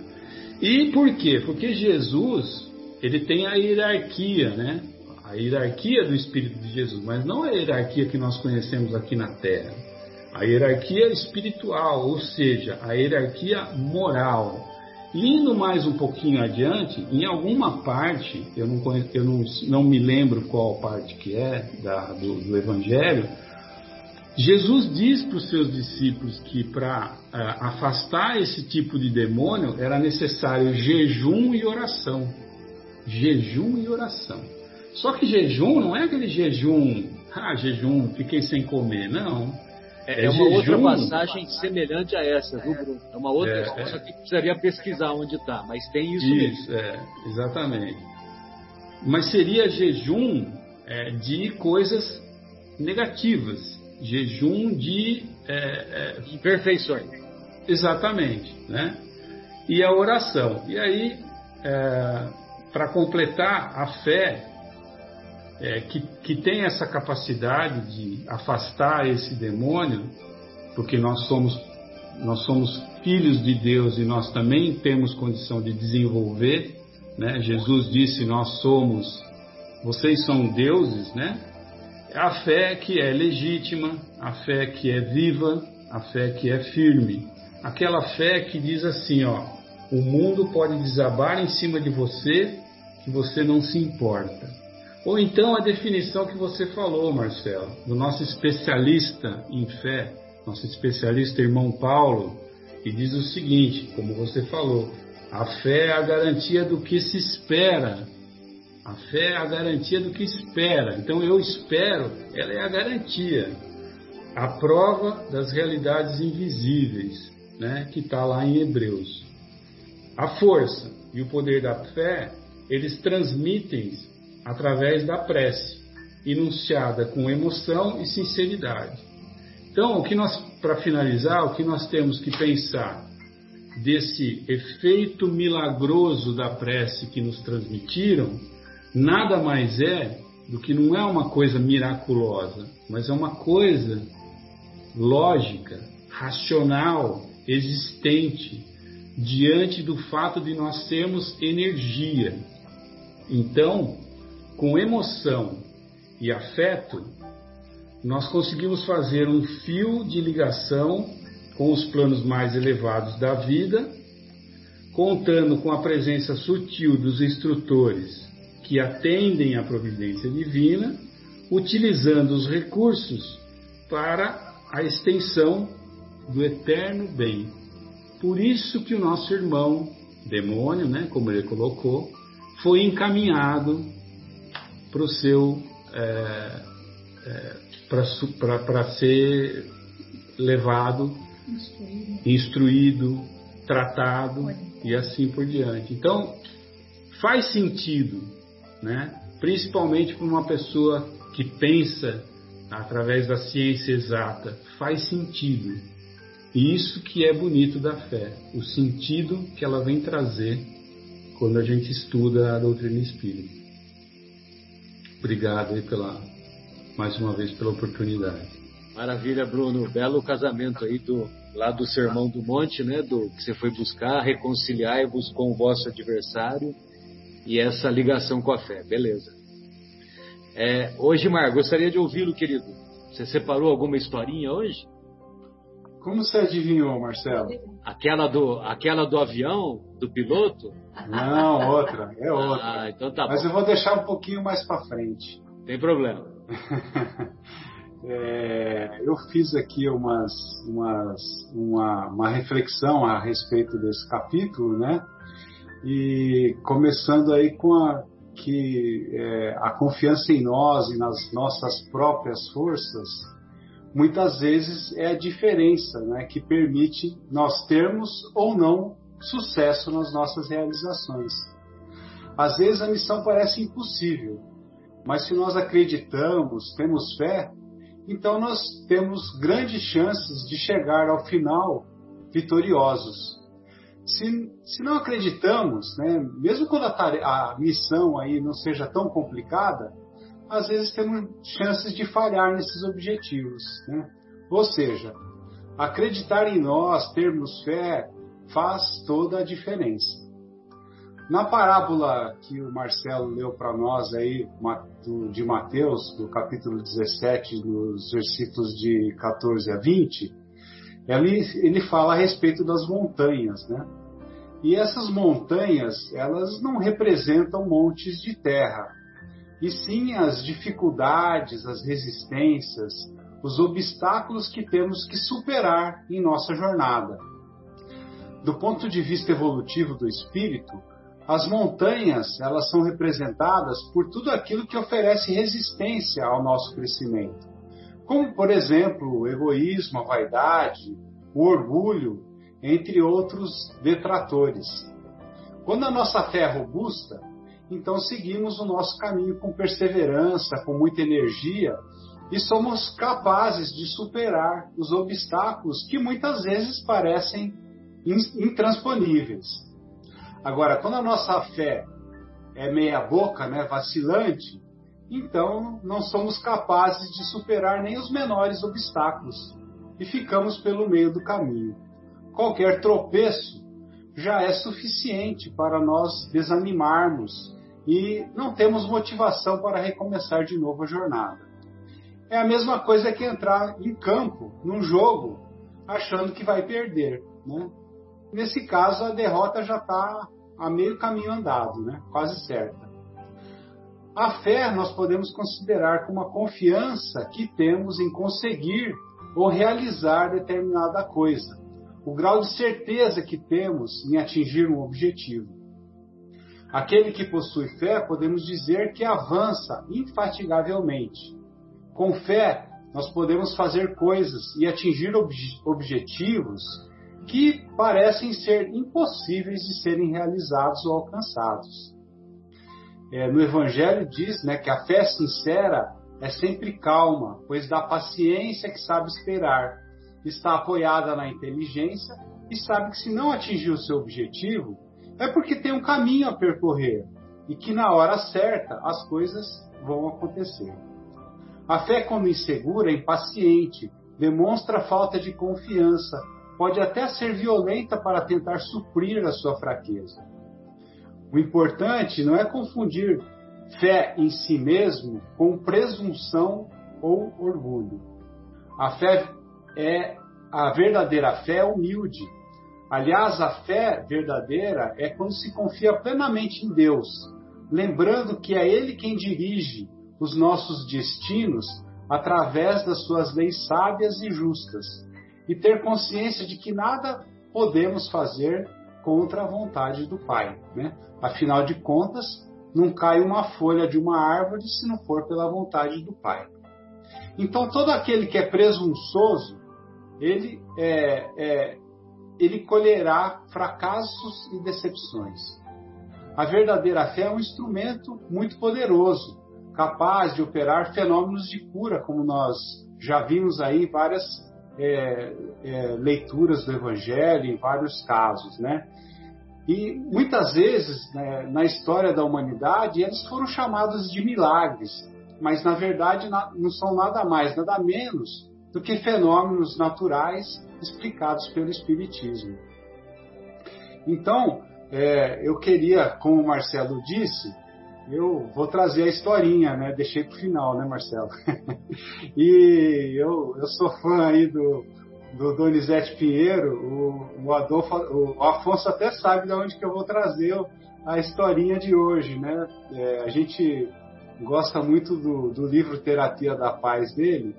E por quê? Porque Jesus, ele tem a hierarquia, né? A hierarquia do Espírito de Jesus, mas não a hierarquia que nós conhecemos aqui na Terra. A hierarquia espiritual, ou seja, a hierarquia moral. Indo mais um pouquinho adiante, em alguma parte, eu não, conheço, eu não, não me lembro qual parte que é da, do, do Evangelho, Jesus diz para os seus discípulos que para uh, é, afastar esse tipo de demônio era necessário jejum e oração. Jejum e oração. Só que jejum não é aquele jejum, ah, jejum, fiquei sem comer, não. É, é uma jejum... outra passagem semelhante a essa, viu, Bruno? É uma outra, é, só que precisaria pesquisar onde está, mas tem isso, isso mesmo. É, exatamente. Mas seria jejum é, de coisas negativas, jejum de é, é, imperfeições. Exatamente, né? E a oração. E aí, é, para completar a fé, é, que, que tem essa capacidade de afastar esse demônio, porque nós somos, nós somos filhos de Deus e nós também temos condição de desenvolver. Né? Jesus disse: Nós somos, vocês são deuses, né? A fé que é legítima, a fé que é viva, a fé que é firme. Aquela fé que diz assim, ó, o mundo pode desabar em cima de você que você não se importa. Ou então a definição que você falou, Marcelo, do nosso especialista em fé, nosso especialista irmão Paulo, que diz o seguinte, como você falou, a fé é a garantia do que se espera a fé é a garantia do que espera. Então eu espero, ela é a garantia, a prova das realidades invisíveis, né, que está lá em Hebreus. A força e o poder da fé eles transmitem através da prece, enunciada com emoção e sinceridade. Então, o que nós, para finalizar, o que nós temos que pensar desse efeito milagroso da prece que nos transmitiram, nada mais é do que não é uma coisa miraculosa, mas é uma coisa lógica, racional, existente, diante do fato de nós sermos energia. Então, com emoção e afeto, nós conseguimos fazer um fio de ligação com os planos mais elevados da vida, contando com a presença sutil dos instrutores que atendem à providência divina, utilizando os recursos para a extensão do eterno bem. Por isso que o nosso irmão demônio, né, como ele colocou, foi encaminhado para o seu é, é, para ser levado, instruído. instruído, tratado e assim por diante. Então faz sentido, né? Principalmente para uma pessoa que pensa através da ciência exata, faz sentido. E isso que é bonito da fé, o sentido que ela vem trazer quando a gente estuda a doutrina espírita. Obrigado aí pela, mais uma vez pela oportunidade. Maravilha, Bruno. Belo casamento aí do lá do Sermão do Monte, né? Do que você foi buscar, reconciliar-vos com o vosso adversário e essa ligação com a fé. Beleza. É, hoje, Mar, gostaria de ouvi-lo, querido. Você separou alguma historinha hoje? Como você adivinhou, Marcelo? Aquela do, aquela do avião, do piloto? Não, outra, é outra. Ah, então tá Mas bom. eu vou deixar um pouquinho mais para frente. Tem problema. é, eu fiz aqui umas, umas, uma, uma reflexão a respeito desse capítulo, né? E começando aí com a que é, a confiança em nós e nas nossas próprias forças muitas vezes é a diferença né, que permite nós termos ou não sucesso nas nossas realizações. Às vezes a missão parece impossível, mas se nós acreditamos, temos fé, então nós temos grandes chances de chegar ao final vitoriosos. Se, se não acreditamos, né, mesmo quando a, a missão aí não seja tão complicada, às vezes temos chances de falhar nesses objetivos. Né? Ou seja, acreditar em nós, termos fé, faz toda a diferença. Na parábola que o Marcelo leu para nós aí, de Mateus, do capítulo 17, nos versículos de 14 a 20, ele, ele fala a respeito das montanhas, né? E essas montanhas, elas não representam montes de terra, e sim as dificuldades, as resistências, os obstáculos que temos que superar em nossa jornada. Do ponto de vista evolutivo do espírito, as montanhas, elas são representadas por tudo aquilo que oferece resistência ao nosso crescimento. Como, por exemplo, o egoísmo, a vaidade, o orgulho, entre outros detratores. Quando a nossa fé é robusta, então seguimos o nosso caminho com perseverança, com muita energia e somos capazes de superar os obstáculos que muitas vezes parecem intransponíveis. Agora, quando a nossa fé é meia boca, né, vacilante, então não somos capazes de superar nem os menores obstáculos e ficamos pelo meio do caminho. Qualquer tropeço já é suficiente para nós desanimarmos e não temos motivação para recomeçar de novo a jornada. É a mesma coisa que entrar em campo, num jogo, achando que vai perder. Né? Nesse caso, a derrota já está a meio caminho andado, né? quase certa. A fé nós podemos considerar como a confiança que temos em conseguir ou realizar determinada coisa, o grau de certeza que temos em atingir um objetivo. Aquele que possui fé, podemos dizer que avança infatigavelmente. Com fé, nós podemos fazer coisas e atingir ob objetivos que parecem ser impossíveis de serem realizados ou alcançados. É, no Evangelho diz né, que a fé sincera é sempre calma, pois dá paciência que sabe esperar, está apoiada na inteligência e sabe que se não atingir o seu objetivo, é porque tem um caminho a percorrer e que na hora certa as coisas vão acontecer. A fé, quando insegura, é impaciente, demonstra falta de confiança, pode até ser violenta para tentar suprir a sua fraqueza. O importante não é confundir fé em si mesmo com presunção ou orgulho. A fé é a verdadeira fé é humilde. Aliás, a fé verdadeira é quando se confia plenamente em Deus, lembrando que é Ele quem dirige os nossos destinos através das suas leis sábias e justas, e ter consciência de que nada podemos fazer contra a vontade do Pai. Né? Afinal de contas, não cai uma folha de uma árvore se não for pela vontade do Pai. Então, todo aquele que é presunçoso, ele, é, é, ele colherá fracassos e decepções. A verdadeira fé é um instrumento muito poderoso, capaz de operar fenômenos de cura, como nós já vimos aí várias é, é, leituras do Evangelho, em vários casos, né? E muitas vezes, né, na história da humanidade, eles foram chamados de milagres, mas na verdade não são nada mais, nada menos do que fenômenos naturais explicados pelo Espiritismo. Então, é, eu queria, como o Marcelo disse, eu vou trazer a historinha, né? Deixei para o final, né, Marcelo? e eu, eu sou fã aí do, do Donizete Pinheiro, o, o, Adolfo, o Afonso até sabe de onde que eu vou trazer a historinha de hoje, né? É, a gente gosta muito do, do, livro Terapia da Paz dele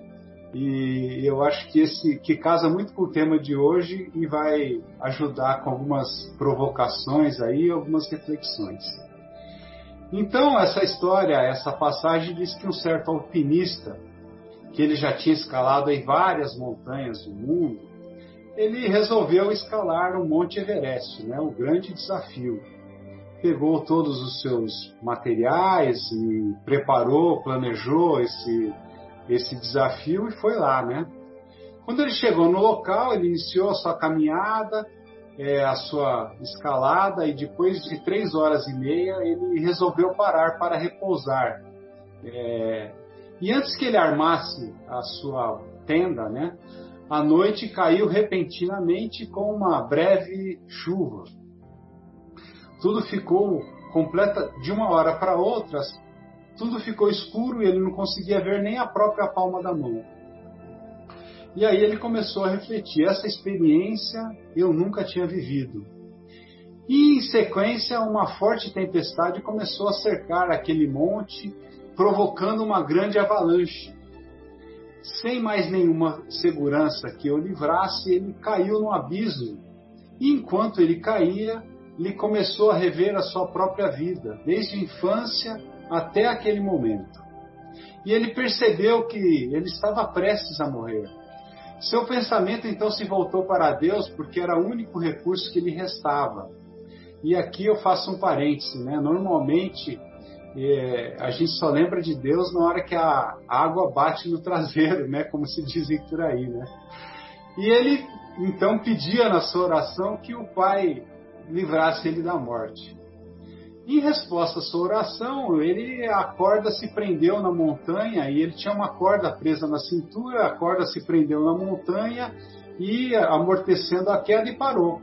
e eu acho que esse que casa muito com o tema de hoje e vai ajudar com algumas provocações aí, algumas reflexões. Então essa história, essa passagem diz que um certo alpinista que ele já tinha escalado em várias montanhas do mundo, ele resolveu escalar o Monte Everest, né, o grande desafio. Pegou todos os seus materiais e preparou, planejou esse, esse desafio e foi lá, né? Quando ele chegou no local, ele iniciou a sua caminhada, é, a sua escalada e depois de três horas e meia ele resolveu parar para repousar. É, e antes que ele armasse a sua tenda, né, a noite caiu repentinamente com uma breve chuva. Tudo ficou completa de uma hora para outra, tudo ficou escuro e ele não conseguia ver nem a própria palma da mão. E aí ele começou a refletir: essa experiência eu nunca tinha vivido. E em sequência, uma forte tempestade começou a cercar aquele monte provocando uma grande avalanche. Sem mais nenhuma segurança que o livrasse, ele caiu no abismo. E enquanto ele caía, ele começou a rever a sua própria vida, desde a infância até aquele momento. E ele percebeu que ele estava prestes a morrer. Seu pensamento então se voltou para Deus porque era o único recurso que lhe restava. E aqui eu faço um parêntese, né? Normalmente é, a gente só lembra de Deus na hora que a água bate no traseiro, né? Como se dizem por aí, né? E ele então pedia na sua oração que o Pai livrasse ele da morte. Em resposta à sua oração, ele a corda se prendeu na montanha e ele tinha uma corda presa na cintura, a corda se prendeu na montanha e amortecendo a queda e parou.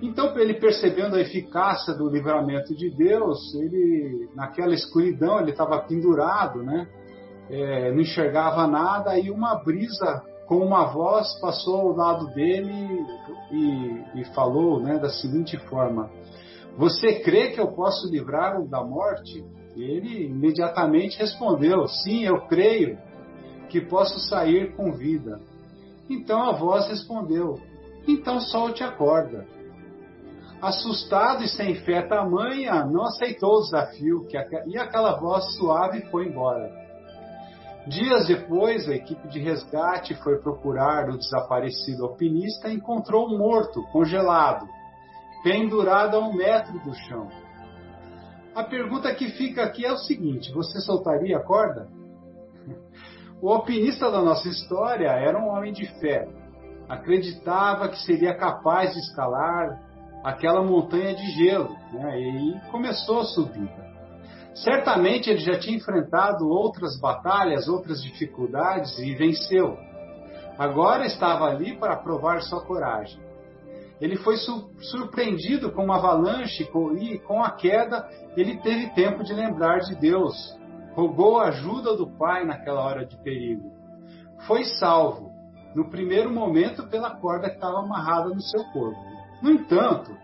Então, ele percebendo a eficácia do livramento de Deus, ele naquela escuridão ele estava pendurado, né? É, não enxergava nada e uma brisa com uma voz passou ao lado dele e, e falou, né, da seguinte forma: Você crê que eu posso livrar-o da morte? Ele imediatamente respondeu: Sim, eu creio que posso sair com vida. Então a voz respondeu: Então solte a corda assustado e sem fé tamanha, não aceitou o desafio e aquela voz suave foi embora. Dias depois, a equipe de resgate foi procurar o desaparecido alpinista e encontrou morto, congelado, pendurado a um metro do chão. a pergunta que fica aqui é o seguinte: você soltaria a corda? O alpinista da nossa história era um homem de fé. Acreditava que seria capaz de escalar aquela montanha de gelo, né? e começou a subida. Certamente ele já tinha enfrentado outras batalhas, outras dificuldades e venceu. Agora estava ali para provar sua coragem. Ele foi surpreendido com uma avalanche e com a queda ele teve tempo de lembrar de Deus. Rogou a ajuda do Pai naquela hora de perigo. Foi salvo, no primeiro momento, pela corda que estava amarrada no seu corpo. No entanto,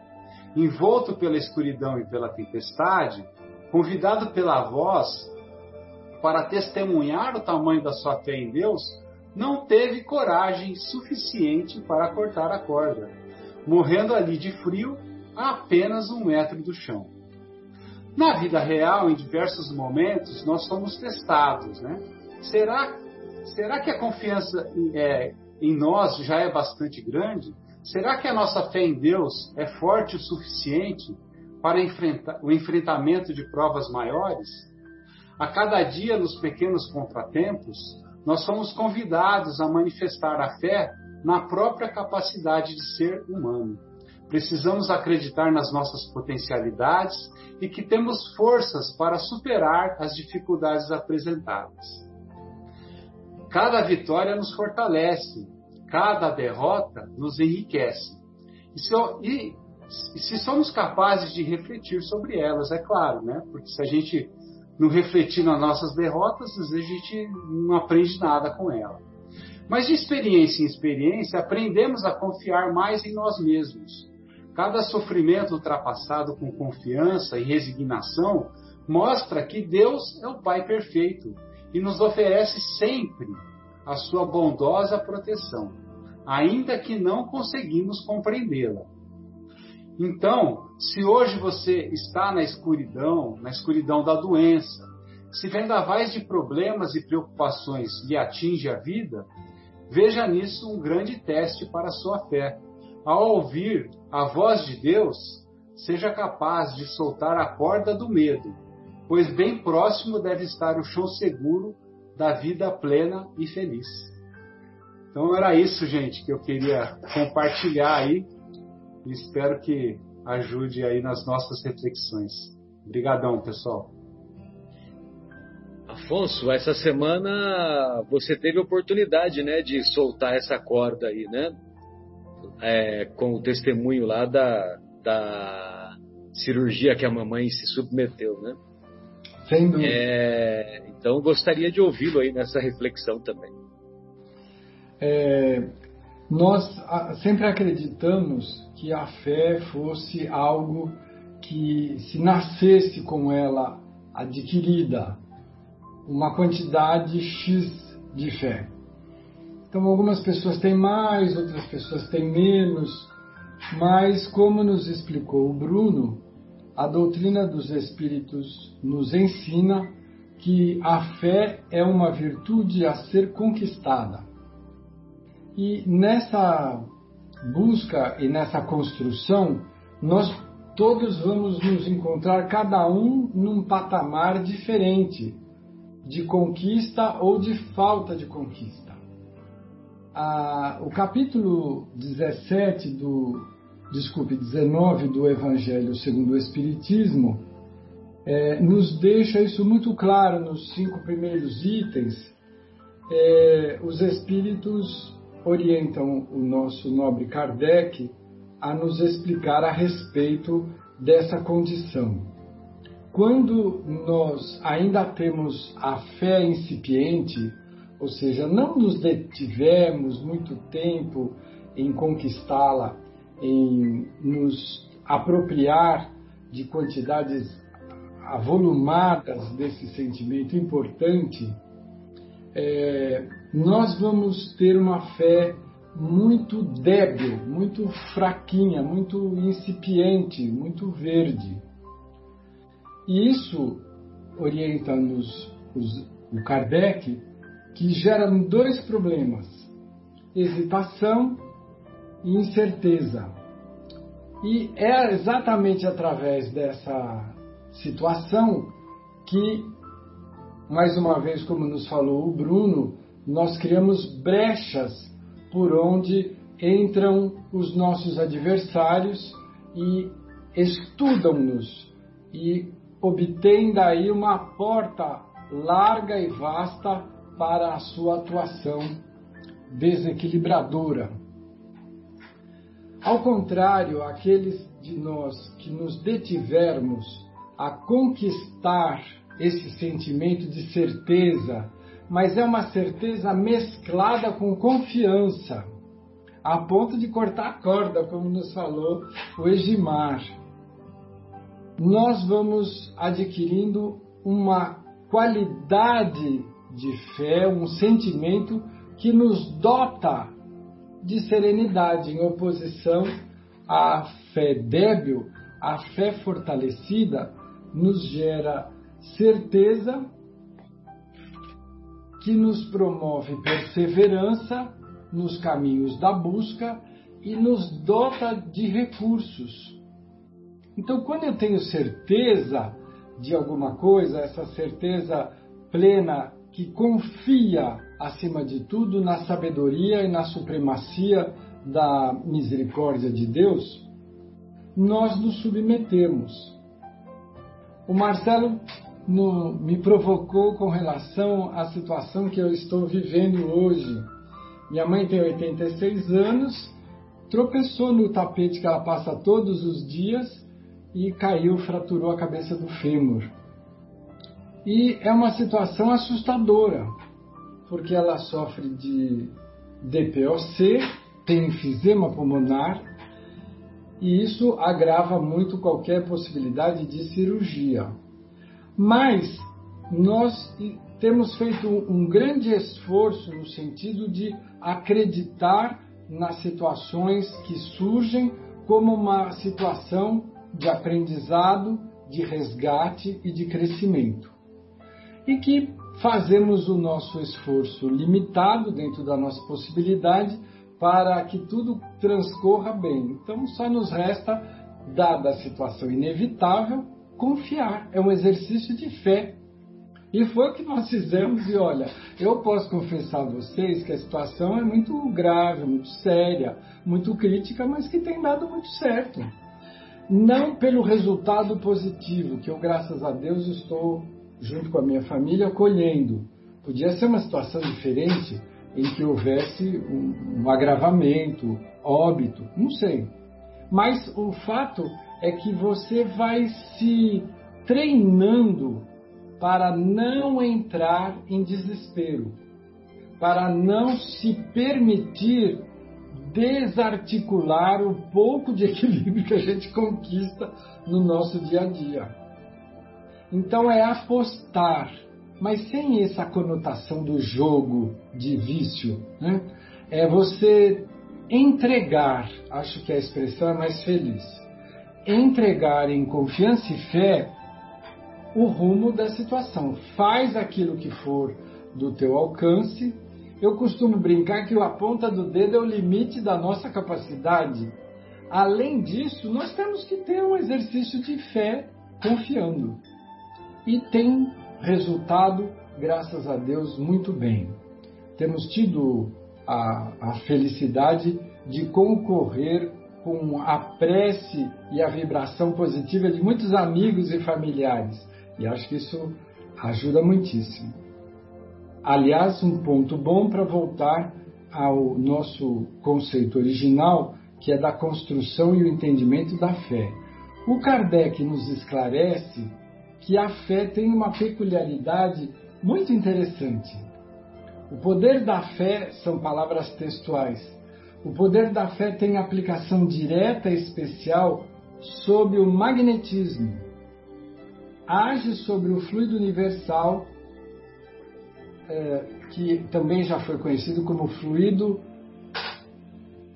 envolto pela escuridão e pela tempestade, convidado pela voz para testemunhar o tamanho da sua fé em Deus, não teve coragem suficiente para cortar a corda, morrendo ali de frio a apenas um metro do chão. Na vida real, em diversos momentos, nós somos testados, né? Será, será que a confiança é, em nós já é bastante grande? Será que a nossa fé em Deus é forte o suficiente para enfrentar, o enfrentamento de provas maiores? A cada dia, nos pequenos contratempos, nós somos convidados a manifestar a fé na própria capacidade de ser humano. Precisamos acreditar nas nossas potencialidades e que temos forças para superar as dificuldades apresentadas. Cada vitória nos fortalece, cada derrota nos enriquece. E se, e, se somos capazes de refletir sobre elas, é claro, né? Porque se a gente não refletir nas nossas derrotas, às vezes a gente não aprende nada com ela. Mas de experiência em experiência, aprendemos a confiar mais em nós mesmos. Cada sofrimento ultrapassado com confiança e resignação mostra que Deus é o Pai perfeito e nos oferece sempre a sua bondosa proteção, ainda que não conseguimos compreendê-la. Então, se hoje você está na escuridão, na escuridão da doença, se vendavais de problemas e preocupações lhe atinge a vida, veja nisso um grande teste para a sua fé. Ao ouvir a voz de Deus, seja capaz de soltar a corda do medo, pois bem próximo deve estar o chão seguro da vida plena e feliz. Então era isso, gente, que eu queria compartilhar aí e espero que ajude aí nas nossas reflexões. Obrigadão, pessoal. Afonso, essa semana você teve oportunidade, né, de soltar essa corda aí, né? É, com o testemunho lá da, da cirurgia que a mamãe se submeteu, né? Sem dúvida. É, então gostaria de ouvi-lo aí nessa reflexão também. É, nós sempre acreditamos que a fé fosse algo que se nascesse com ela adquirida, uma quantidade X de fé. Então, algumas pessoas têm mais, outras pessoas têm menos, mas, como nos explicou o Bruno, a doutrina dos Espíritos nos ensina que a fé é uma virtude a ser conquistada. E nessa busca e nessa construção, nós todos vamos nos encontrar, cada um num patamar diferente de conquista ou de falta de conquista. Ah, o capítulo 17 do, desculpe, 19 do Evangelho segundo o Espiritismo é, nos deixa isso muito claro nos cinco primeiros itens. É, os Espíritos orientam o nosso nobre Kardec a nos explicar a respeito dessa condição. Quando nós ainda temos a fé incipiente, ou seja, não nos detivemos muito tempo em conquistá-la, em nos apropriar de quantidades avolumadas desse sentimento importante, é, nós vamos ter uma fé muito débil, muito fraquinha, muito incipiente, muito verde. E isso orienta-nos o Kardec que gera dois problemas: hesitação e incerteza. E é exatamente através dessa situação que, mais uma vez, como nos falou o Bruno, nós criamos brechas por onde entram os nossos adversários e estudam-nos e obtêm daí uma porta larga e vasta para a sua atuação desequilibradora. Ao contrário, aqueles de nós que nos detivermos a conquistar esse sentimento de certeza, mas é uma certeza mesclada com confiança, a ponto de cortar a corda, como nos falou o Egimar. Nós vamos adquirindo uma qualidade de fé, um sentimento que nos dota de serenidade, em oposição à fé débil, a fé fortalecida nos gera certeza que nos promove perseverança nos caminhos da busca e nos dota de recursos. Então, quando eu tenho certeza de alguma coisa, essa certeza plena que confia, acima de tudo, na sabedoria e na supremacia da misericórdia de Deus, nós nos submetemos. O Marcelo no, me provocou com relação à situação que eu estou vivendo hoje. Minha mãe tem 86 anos, tropeçou no tapete que ela passa todos os dias e caiu, fraturou a cabeça do fêmur. E é uma situação assustadora, porque ela sofre de DPOC, tem enfisema pulmonar, e isso agrava muito qualquer possibilidade de cirurgia. Mas nós temos feito um grande esforço no sentido de acreditar nas situações que surgem como uma situação de aprendizado, de resgate e de crescimento. E que fazemos o nosso esforço limitado dentro da nossa possibilidade para que tudo transcorra bem. Então só nos resta, dada a situação inevitável, confiar. É um exercício de fé. E foi o que nós fizemos. E olha, eu posso confessar a vocês que a situação é muito grave, muito séria, muito crítica, mas que tem dado muito certo. Não pelo resultado positivo, que eu, graças a Deus, estou, junto com a minha família, colhendo. Podia ser uma situação diferente, em que houvesse um, um agravamento, óbito, não sei. Mas o fato é que você vai se treinando para não entrar em desespero, para não se permitir desarticular o pouco de equilíbrio que a gente conquista no nosso dia a dia. Então é apostar mas sem essa conotação do jogo de vício. Né? É você entregar, acho que a expressão é mais feliz, entregar em confiança e fé o rumo da situação. Faz aquilo que for do teu alcance. Eu costumo brincar que a ponta do dedo é o limite da nossa capacidade. Além disso, nós temos que ter um exercício de fé confiando. E tem resultado, graças a Deus, muito bem. Temos tido a, a felicidade de concorrer com a prece e a vibração positiva de muitos amigos e familiares. E acho que isso ajuda muitíssimo. Aliás, um ponto bom para voltar ao nosso conceito original, que é da construção e o entendimento da fé. O Kardec nos esclarece que a fé tem uma peculiaridade muito interessante. O poder da fé são palavras textuais. O poder da fé tem aplicação direta e especial sobre o magnetismo. Age sobre o fluido universal, é, que também já foi conhecido como fluido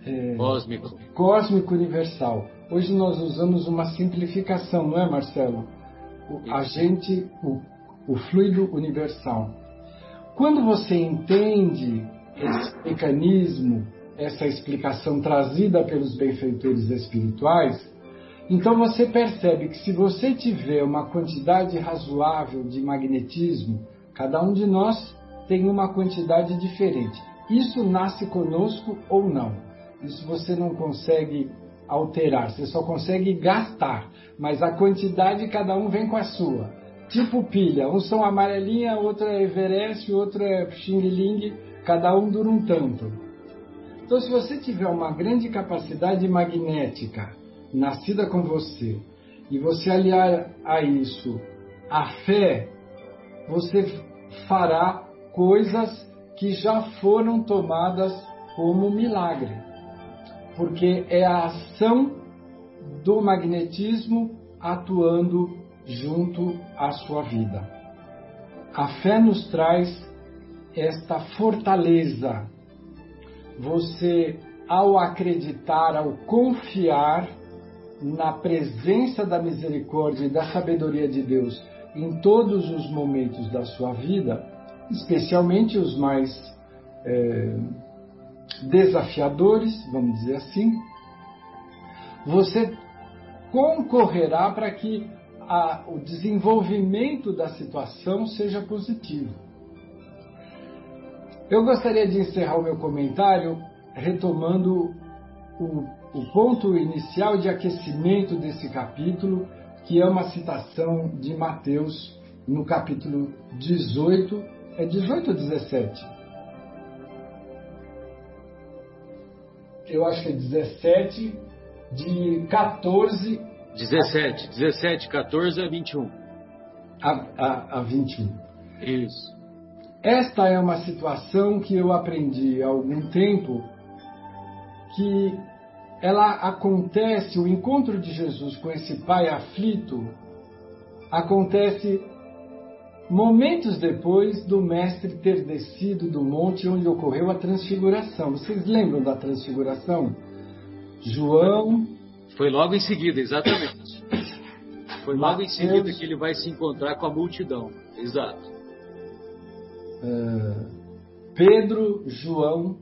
é, cósmico. cósmico universal. Hoje nós usamos uma simplificação, não é, Marcelo? o agente, o, o fluido universal. Quando você entende esse mecanismo, essa explicação trazida pelos benfeitores espirituais, Então você percebe que se você tiver uma quantidade razoável de magnetismo, cada um de nós tem uma quantidade diferente. Isso nasce conosco ou não. Isso você não consegue alterar, você só consegue gastar, mas a quantidade cada um vem com a sua. Tipo pilha, uns são amarelinha, outro é Everest, outro é Xing cada um dura um tanto. Então, se você tiver uma grande capacidade magnética nascida com você e você aliar a isso a fé, você fará coisas que já foram tomadas como milagre porque é a ação do magnetismo atuando junto à sua vida. A fé nos traz esta fortaleza. Você, ao acreditar, ao confiar na presença da misericórdia e da sabedoria de Deus em todos os momentos da sua vida, especialmente os mais é, desafiadores, vamos dizer assim, você concorrerá para que a, o desenvolvimento da situação seja positivo. Eu gostaria de encerrar o meu comentário retomando o, o ponto inicial de aquecimento desse capítulo, que é uma citação de Mateus no capítulo 18, é 18 ou 17? eu acho que é 17, de 14. 17, 17, 14 a 21. A, a, a 21. Isso. Esta é uma situação que eu aprendi há algum tempo que ela acontece, o encontro de Jesus com esse pai aflito acontece momentos depois do mestre ter descido do monte onde ocorreu a transfiguração. Vocês lembram da transfiguração? João. Foi logo em seguida, exatamente. Foi logo Mateus, em seguida que ele vai se encontrar com a multidão. Exato. Uh, Pedro, João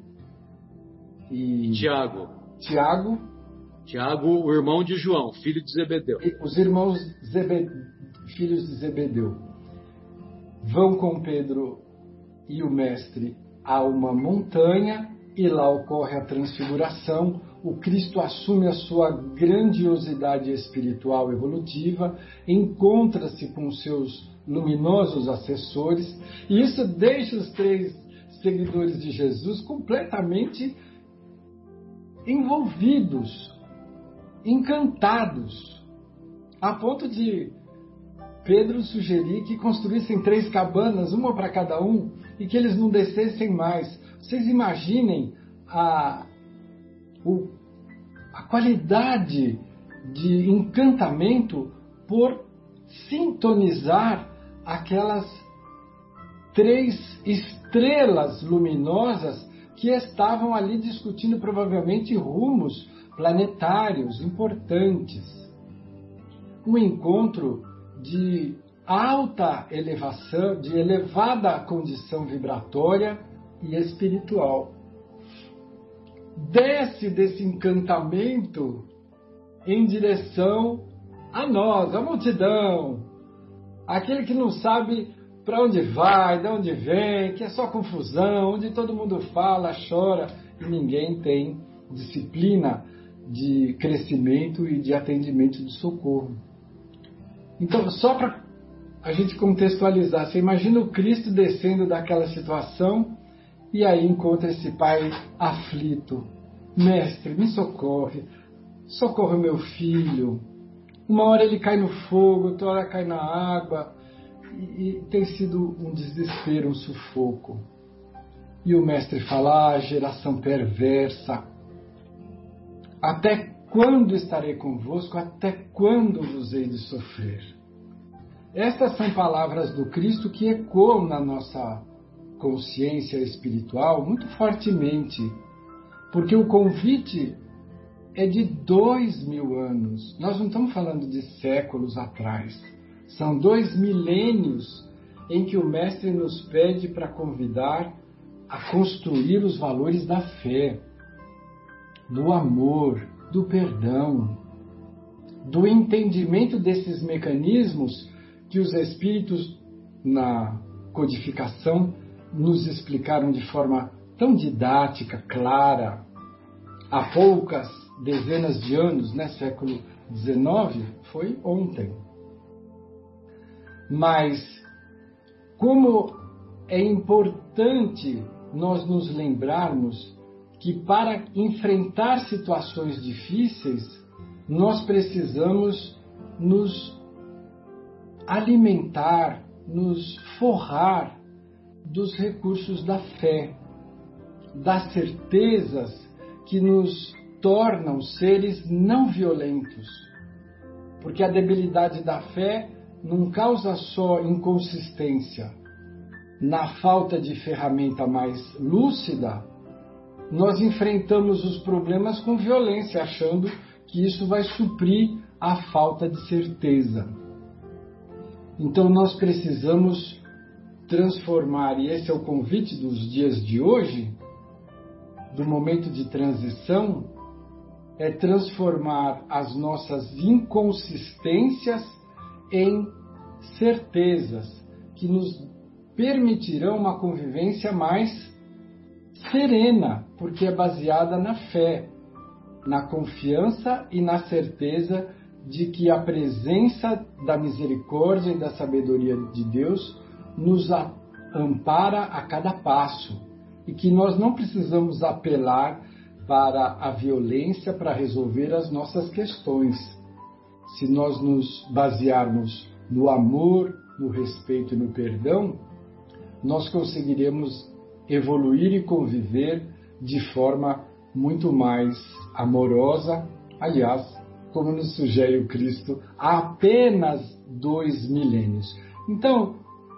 e. Tiago. Tiago. Tiago, o irmão de João, filho de Zebedeu. Os irmãos Zebe... filhos de Zebedeu vão com Pedro e o mestre a uma montanha e lá ocorre a transfiguração. O Cristo assume a sua grandiosidade espiritual evolutiva, encontra-se com seus luminosos assessores, e isso deixa os três seguidores de Jesus completamente envolvidos, encantados, a ponto de Pedro sugeriu que construíssem três cabanas, uma para cada um, e que eles não descessem mais. Vocês imaginem a, o, a qualidade de encantamento por sintonizar aquelas três estrelas luminosas que estavam ali discutindo provavelmente rumos planetários importantes. Um encontro de alta elevação, de elevada condição vibratória e espiritual. Desce desse encantamento em direção a nós, a multidão, aquele que não sabe para onde vai, de onde vem, que é só confusão, onde todo mundo fala, chora e ninguém tem disciplina de crescimento e de atendimento de socorro. Então, só para a gente contextualizar, você imagina o Cristo descendo daquela situação e aí encontra esse pai aflito. Mestre, me socorre, socorre meu filho. Uma hora ele cai no fogo, outra hora cai na água, e, e tem sido um desespero, um sufoco. E o mestre fala: ah, geração perversa, até quando estarei convosco? Até quando vos hei de sofrer? Estas são palavras do Cristo que ecoam na nossa consciência espiritual muito fortemente, porque o convite é de dois mil anos. Nós não estamos falando de séculos atrás. São dois milênios em que o Mestre nos pede para convidar a construir os valores da fé, do amor, do perdão. do entendimento desses mecanismos que os espíritos, na codificação, nos explicaram de forma tão didática, clara, há poucas dezenas de anos, né, século XIX, foi ontem. Mas como é importante nós nos lembrarmos que para enfrentar situações difíceis, nós precisamos nos alimentar, nos forrar dos recursos da fé, das certezas que nos tornam seres não violentos. Porque a debilidade da fé não causa só inconsistência. Na falta de ferramenta mais lúcida, nós enfrentamos os problemas com violência, achando que isso vai suprir a falta de certeza. Então nós precisamos transformar, e esse é o convite dos dias de hoje, do momento de transição, é transformar as nossas inconsistências em certezas que nos permitirão uma convivência mais serena, porque é baseada na fé, na confiança e na certeza de que a presença da misericórdia e da sabedoria de Deus nos ampara a cada passo e que nós não precisamos apelar para a violência para resolver as nossas questões. Se nós nos basearmos no amor, no respeito e no perdão, nós conseguiremos evoluir e conviver de forma muito mais amorosa. Aliás, como nos sugere o Cristo, há apenas dois milênios. Então,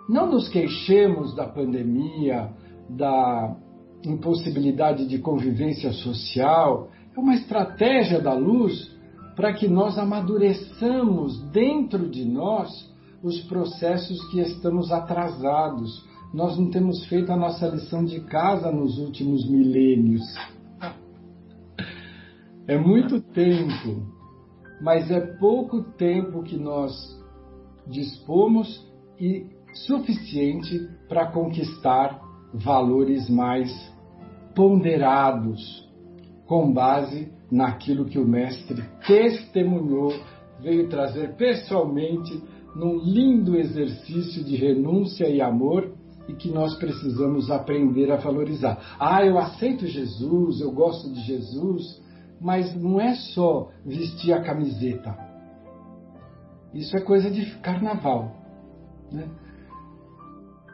não nos queixemos da pandemia, da impossibilidade de convivência social. É uma estratégia da luz para que nós amadureçamos dentro de nós os processos que estamos atrasados. Nós não temos feito a nossa lição de casa nos últimos milênios. É muito tempo, mas é pouco tempo que nós dispomos e suficiente para conquistar valores mais ponderados, com base naquilo que o Mestre testemunhou, veio trazer pessoalmente num lindo exercício de renúncia e amor e que nós precisamos aprender a valorizar. Ah, eu aceito Jesus, eu gosto de Jesus, mas não é só vestir a camiseta. Isso é coisa de carnaval. Né?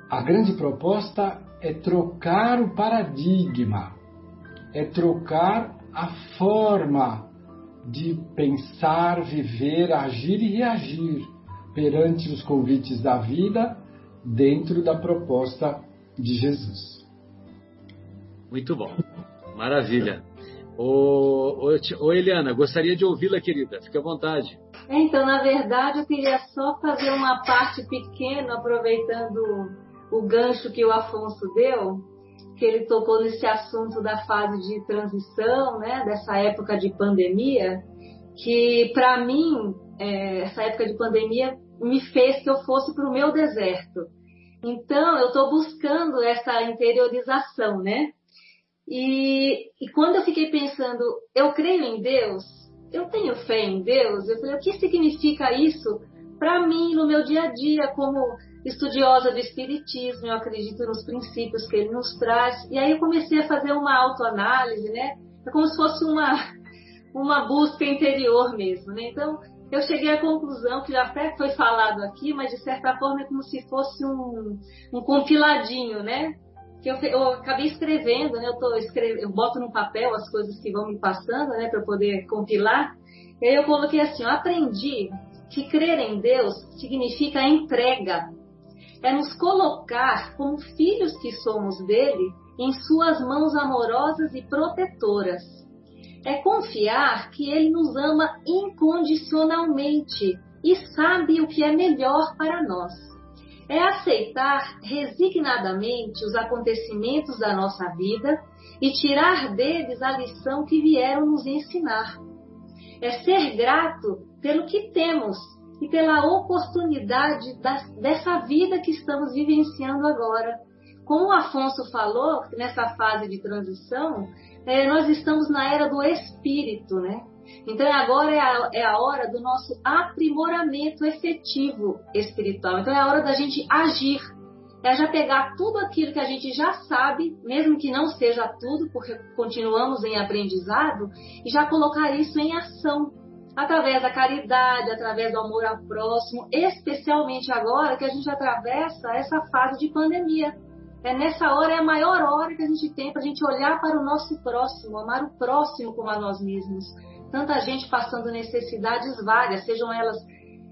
A grande proposta é trocar o paradigma, é trocar a forma de pensar, viver, agir e reagir perante os convites da vida dentro da proposta de Jesus. Muito bom, maravilha. Ô, ô, ô Eliana, gostaria de ouvi-la, querida. Fique à vontade. Então, na verdade, eu queria só fazer uma parte pequena, aproveitando o gancho que o Afonso deu, que ele tocou nesse assunto da fase de transição, né, dessa época de pandemia, que para mim, é, essa época de pandemia me fez que eu fosse para o meu deserto. Então, eu estou buscando essa interiorização, né? E, e quando eu fiquei pensando, eu creio em Deus, eu tenho fé em Deus, eu falei, o que significa isso para mim no meu dia a dia, como estudiosa do Espiritismo, eu acredito nos princípios que ele nos traz. E aí eu comecei a fazer uma autoanálise, né? É como se fosse uma, uma busca interior mesmo, né? Então, eu cheguei à conclusão, que já até foi falado aqui, mas de certa forma é como se fosse um, um compiladinho, né? Que eu, eu acabei escrevendo, né? Eu, tô eu boto no papel as coisas que vão me passando, né? Para poder compilar. E aí eu coloquei assim, eu aprendi que crer em Deus significa entrega, é nos colocar como filhos que somos dele em suas mãos amorosas e protetoras. É confiar que ele nos ama incondicionalmente e sabe o que é melhor para nós. É aceitar resignadamente os acontecimentos da nossa vida e tirar deles a lição que vieram nos ensinar. É ser grato pelo que temos e pela oportunidade da, dessa vida que estamos vivenciando agora. Como o Afonso falou, nessa fase de transição, é, nós estamos na era do espírito, né? Então agora é a, é a hora do nosso aprimoramento efetivo espiritual. Então é a hora da gente agir. É já pegar tudo aquilo que a gente já sabe, mesmo que não seja tudo, porque continuamos em aprendizado, e já colocar isso em ação através da caridade, através do amor ao próximo, especialmente agora que a gente atravessa essa fase de pandemia. É nessa hora é a maior hora que a gente tem para a gente olhar para o nosso próximo, amar o próximo como a nós mesmos. Tanta gente passando necessidades várias, sejam elas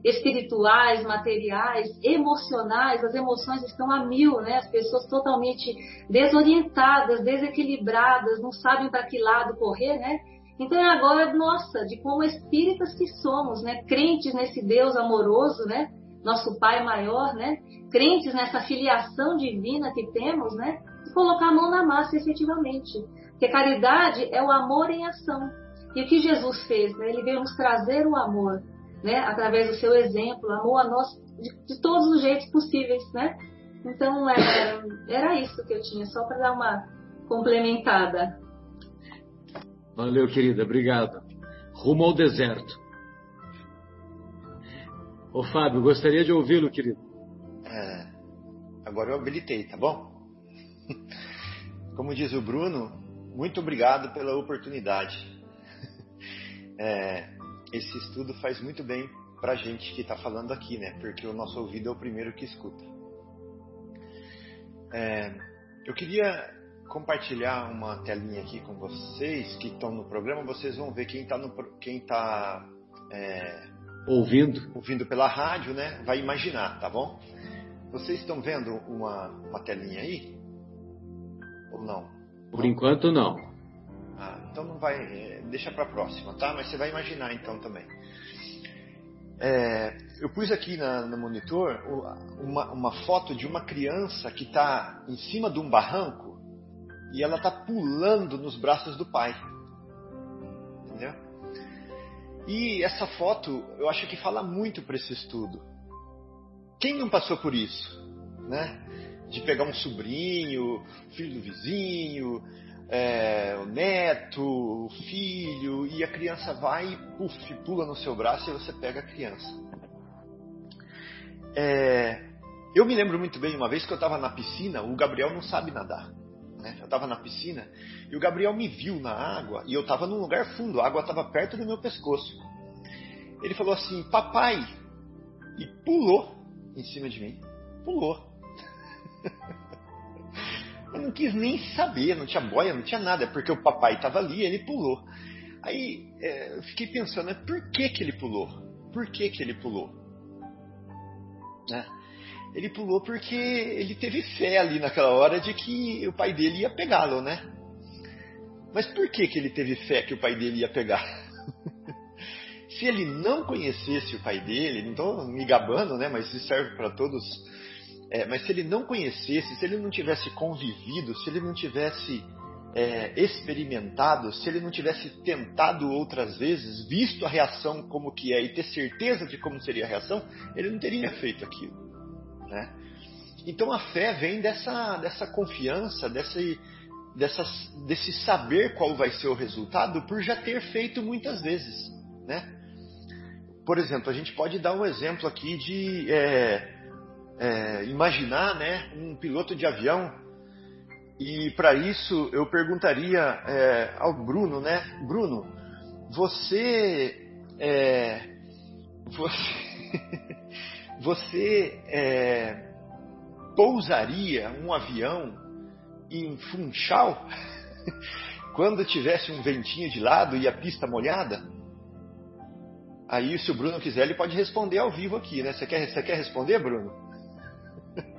espirituais, materiais, emocionais, as emoções estão a mil, né? As pessoas totalmente desorientadas, desequilibradas, não sabem para que lado correr, né? Então é agora, nossa, de como espíritas que somos, né? Crentes nesse Deus amoroso, né? Nosso Pai maior, né? Crentes nessa filiação divina que temos, né? E colocar a mão na massa efetivamente. Porque caridade é o amor em ação. E o que Jesus fez, né? Ele veio nos trazer o amor, né? Através do seu exemplo, amou a nós de, de todos os jeitos possíveis, né? Então é, era isso que eu tinha, só para dar uma complementada. Valeu, querida, obrigado. Rumo ao deserto. Ô Fábio, gostaria de ouvi-lo, querido. É, agora eu habilitei, tá bom? Como diz o Bruno, muito obrigado pela oportunidade. É, esse estudo faz muito bem para gente que está falando aqui, né? Porque o nosso ouvido é o primeiro que escuta. É, eu queria compartilhar uma telinha aqui com vocês que estão no programa, vocês vão ver quem está quem tá, é, ouvindo ouvindo pela rádio, né? Vai imaginar, tá bom? Vocês estão vendo uma, uma telinha aí? Ou não? Por enquanto não. Ah, então não vai, é, deixa para próxima, tá? Mas você vai imaginar então também. É, eu pus aqui na, no monitor uma, uma foto de uma criança que está em cima de um barranco e ela está pulando nos braços do pai. E essa foto eu acho que fala muito para esse estudo. Quem não passou por isso? Né? De pegar um sobrinho, filho do vizinho, é, o neto, o filho, e a criança vai puff, pula no seu braço e você pega a criança. É, eu me lembro muito bem uma vez que eu estava na piscina, o Gabriel não sabe nadar né? Eu estava na piscina e o Gabriel me viu na água e eu estava num lugar fundo, a água estava perto do meu pescoço. Ele falou assim, papai, e pulou em cima de mim. Pulou. eu não quis nem saber, não tinha boia, não tinha nada, porque o papai estava ali ele pulou. Aí é, eu fiquei pensando, né, por que, que ele pulou? Por que, que ele pulou? Né? Ele pulou porque ele teve fé ali naquela hora de que o pai dele ia pegá-lo, né? Mas por que, que ele teve fé que o pai dele ia pegar? se ele não conhecesse o pai dele, não estou me gabando, né? Mas isso serve para todos. É, mas se ele não conhecesse, se ele não tivesse convivido, se ele não tivesse é, experimentado, se ele não tivesse tentado outras vezes, visto a reação como que é e ter certeza de como seria a reação, ele não teria feito aquilo. Né? Então a fé vem dessa, dessa confiança, desse, dessa, desse saber qual vai ser o resultado por já ter feito muitas vezes. Né? Por exemplo, a gente pode dar um exemplo aqui de é, é, imaginar né, um piloto de avião e para isso eu perguntaria é, ao Bruno, né? Bruno, você, é, você Você é, pousaria um avião em Funchal quando tivesse um ventinho de lado e a pista molhada? Aí, se o Bruno quiser, ele pode responder ao vivo aqui, né? Você quer, você quer responder, Bruno?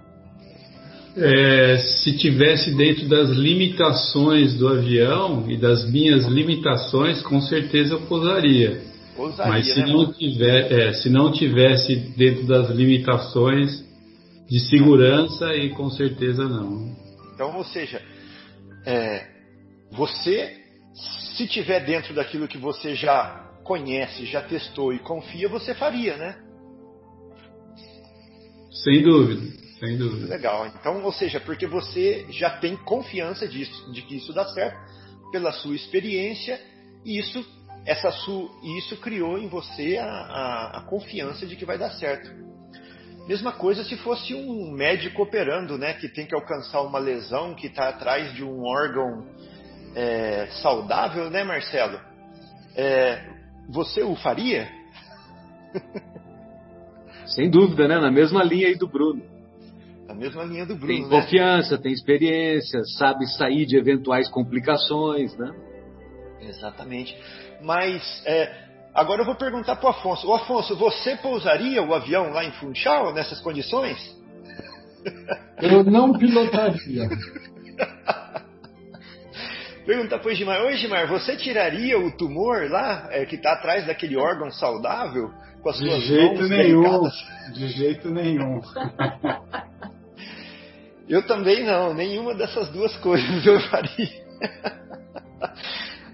É, se tivesse dentro das limitações do avião e das minhas limitações, com certeza eu pousaria. Ousadia, Mas se, né, não tiver, é, se não tivesse dentro das limitações de segurança, e com certeza não. Então, ou seja, é, você, se tiver dentro daquilo que você já conhece, já testou e confia, você faria, né? Sem dúvida, sem dúvida. Legal. Então, ou seja, porque você já tem confiança disso, de que isso dá certo, pela sua experiência, e isso, essa su, isso criou em você a, a, a confiança de que vai dar certo. Mesma coisa se fosse um médico operando, né, que tem que alcançar uma lesão que está atrás de um órgão é, saudável, né, Marcelo? É, você o faria? Sem dúvida, né? Na mesma linha aí do Bruno. Na mesma linha do Bruno. Tem né? confiança, tem experiência, sabe sair de eventuais complicações, né? Exatamente. Mas é, agora eu vou perguntar para o Afonso. O Afonso, você pousaria o avião lá em Funchal nessas condições? Eu não pilotaria. Pergunta para o Gimar. Oi, Gimar, você tiraria o tumor lá, é, que está atrás daquele órgão saudável, com as De suas jeito mãos nenhum. delicadas? De jeito nenhum. Eu também não, nenhuma dessas duas coisas eu faria.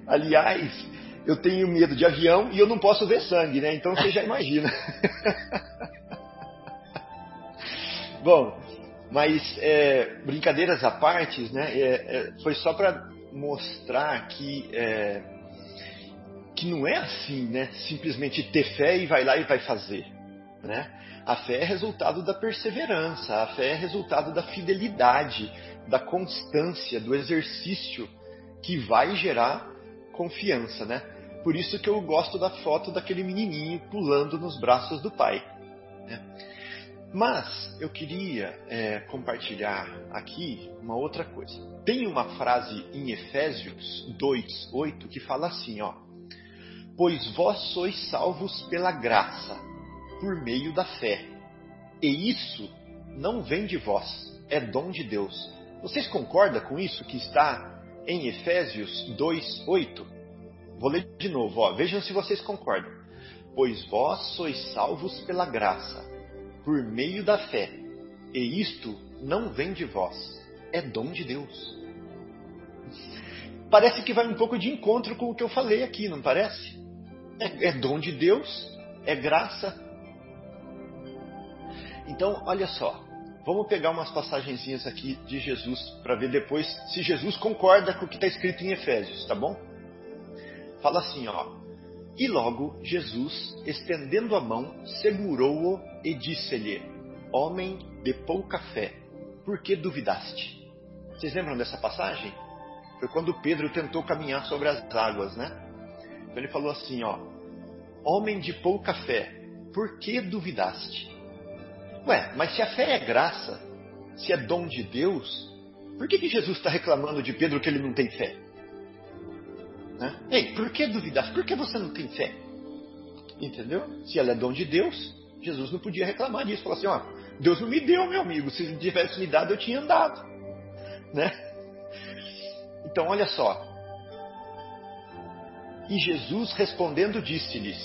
Aliás, eu tenho medo de avião e eu não posso ver sangue, né? Então você já imagina. Bom, mas é, brincadeiras à parte, né? é, é, foi só para mostrar que é, que não é assim, né? Simplesmente ter fé e vai lá e vai fazer, né? A fé é resultado da perseverança, a fé é resultado da fidelidade, da constância, do exercício que vai gerar confiança, né? Por isso que eu gosto da foto daquele menininho pulando nos braços do pai. Né? Mas eu queria é, compartilhar aqui uma outra coisa. Tem uma frase em Efésios 2:8 que fala assim, ó: Pois vós sois salvos pela graça, por meio da fé. E isso não vem de vós, é dom de Deus. Vocês concordam com isso que está em Efésios 2:8? Vou ler de novo, ó. Vejam se vocês concordam. Pois vós sois salvos pela graça, por meio da fé. E isto não vem de vós, é dom de Deus. Parece que vai um pouco de encontro com o que eu falei aqui, não parece? É, é dom de Deus, é graça. Então, olha só, vamos pegar umas passagenzinhas aqui de Jesus para ver depois se Jesus concorda com o que está escrito em Efésios, tá bom? Fala assim, ó. E logo Jesus, estendendo a mão, segurou-o e disse-lhe: Homem de pouca fé, por que duvidaste? Vocês lembram dessa passagem? Foi quando Pedro tentou caminhar sobre as águas, né? Então ele falou assim, ó: Homem de pouca fé, por que duvidaste? Ué, mas se a fé é graça, se é dom de Deus, por que, que Jesus está reclamando de Pedro que ele não tem fé? Né? Ei, por que duvidar? Por que você não tem fé? Entendeu? Se ela é dom de Deus, Jesus não podia reclamar disso. Falar assim, ó, Deus não me deu, meu amigo. Se tivesse me dado, eu tinha andado. Né? Então, olha só. E Jesus respondendo disse-lhes,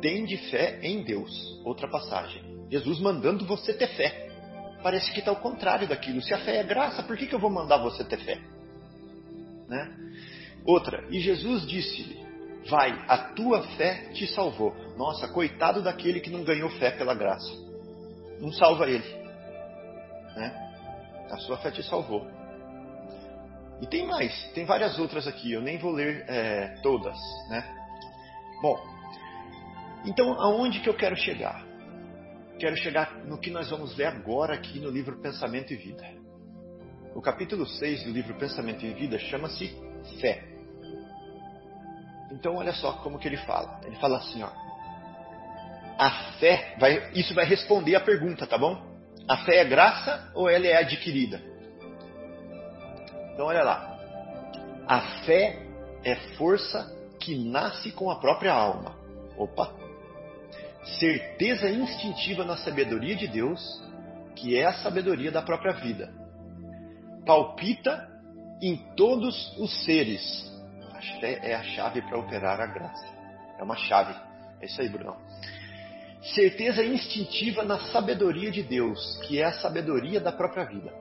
tende fé em Deus. Outra passagem. Jesus mandando você ter fé. Parece que está ao contrário daquilo. Se a fé é graça, por que, que eu vou mandar você ter fé? Né? Outra, e Jesus disse-lhe: Vai, a tua fé te salvou. Nossa, coitado daquele que não ganhou fé pela graça. Não salva ele. Né? A sua fé te salvou. E tem mais, tem várias outras aqui, eu nem vou ler é, todas. Né? Bom, então aonde que eu quero chegar? Quero chegar no que nós vamos ler agora aqui no livro Pensamento e Vida. O capítulo 6 do livro Pensamento e Vida chama-se Fé. Então olha só como que ele fala. Ele fala assim, ó. A fé vai, isso vai responder a pergunta, tá bom? A fé é graça ou ela é adquirida? Então olha lá. A fé é força que nasce com a própria alma. Opa. Certeza instintiva na sabedoria de Deus, que é a sabedoria da própria vida. Palpita em todos os seres, a fé é a chave para operar a graça. É uma chave. É isso aí, Bruno. Certeza instintiva na sabedoria de Deus, que é a sabedoria da própria vida.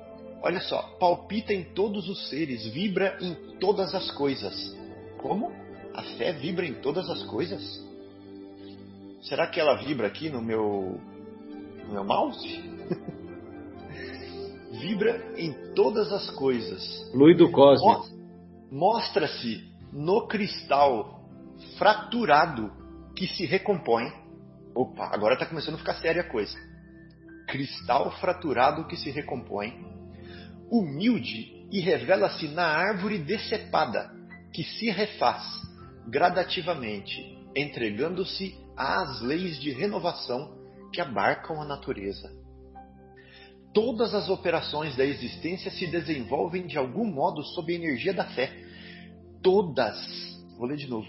Olha só, palpita em todos os seres, vibra em todas as coisas. Como? A fé vibra em todas as coisas? Será que ela vibra aqui no meu, no meu mouse? vibra em todas as coisas. Fluido cósmico. Mostra-se no cristal fraturado que se recompõe. Opa, agora está começando a ficar séria a coisa. Cristal fraturado que se recompõe. Humilde e revela-se na árvore decepada que se refaz gradativamente, entregando-se às leis de renovação que abarcam a natureza. Todas as operações da existência se desenvolvem de algum modo sob a energia da fé. Todas, vou ler de novo.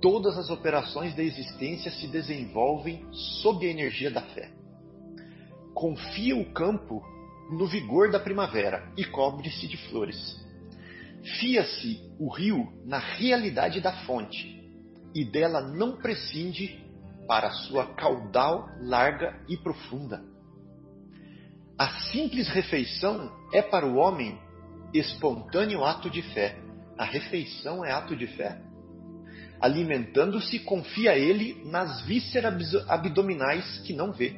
Todas as operações da existência se desenvolvem sob a energia da fé. Confia o campo no vigor da primavera e cobre-se de flores. Fia-se o rio na realidade da fonte e dela não prescinde para sua caudal larga e profunda. A simples refeição é para o homem espontâneo ato de fé. A refeição é ato de fé. Alimentando-se, confia ele nas vísceras abdominais que não vê.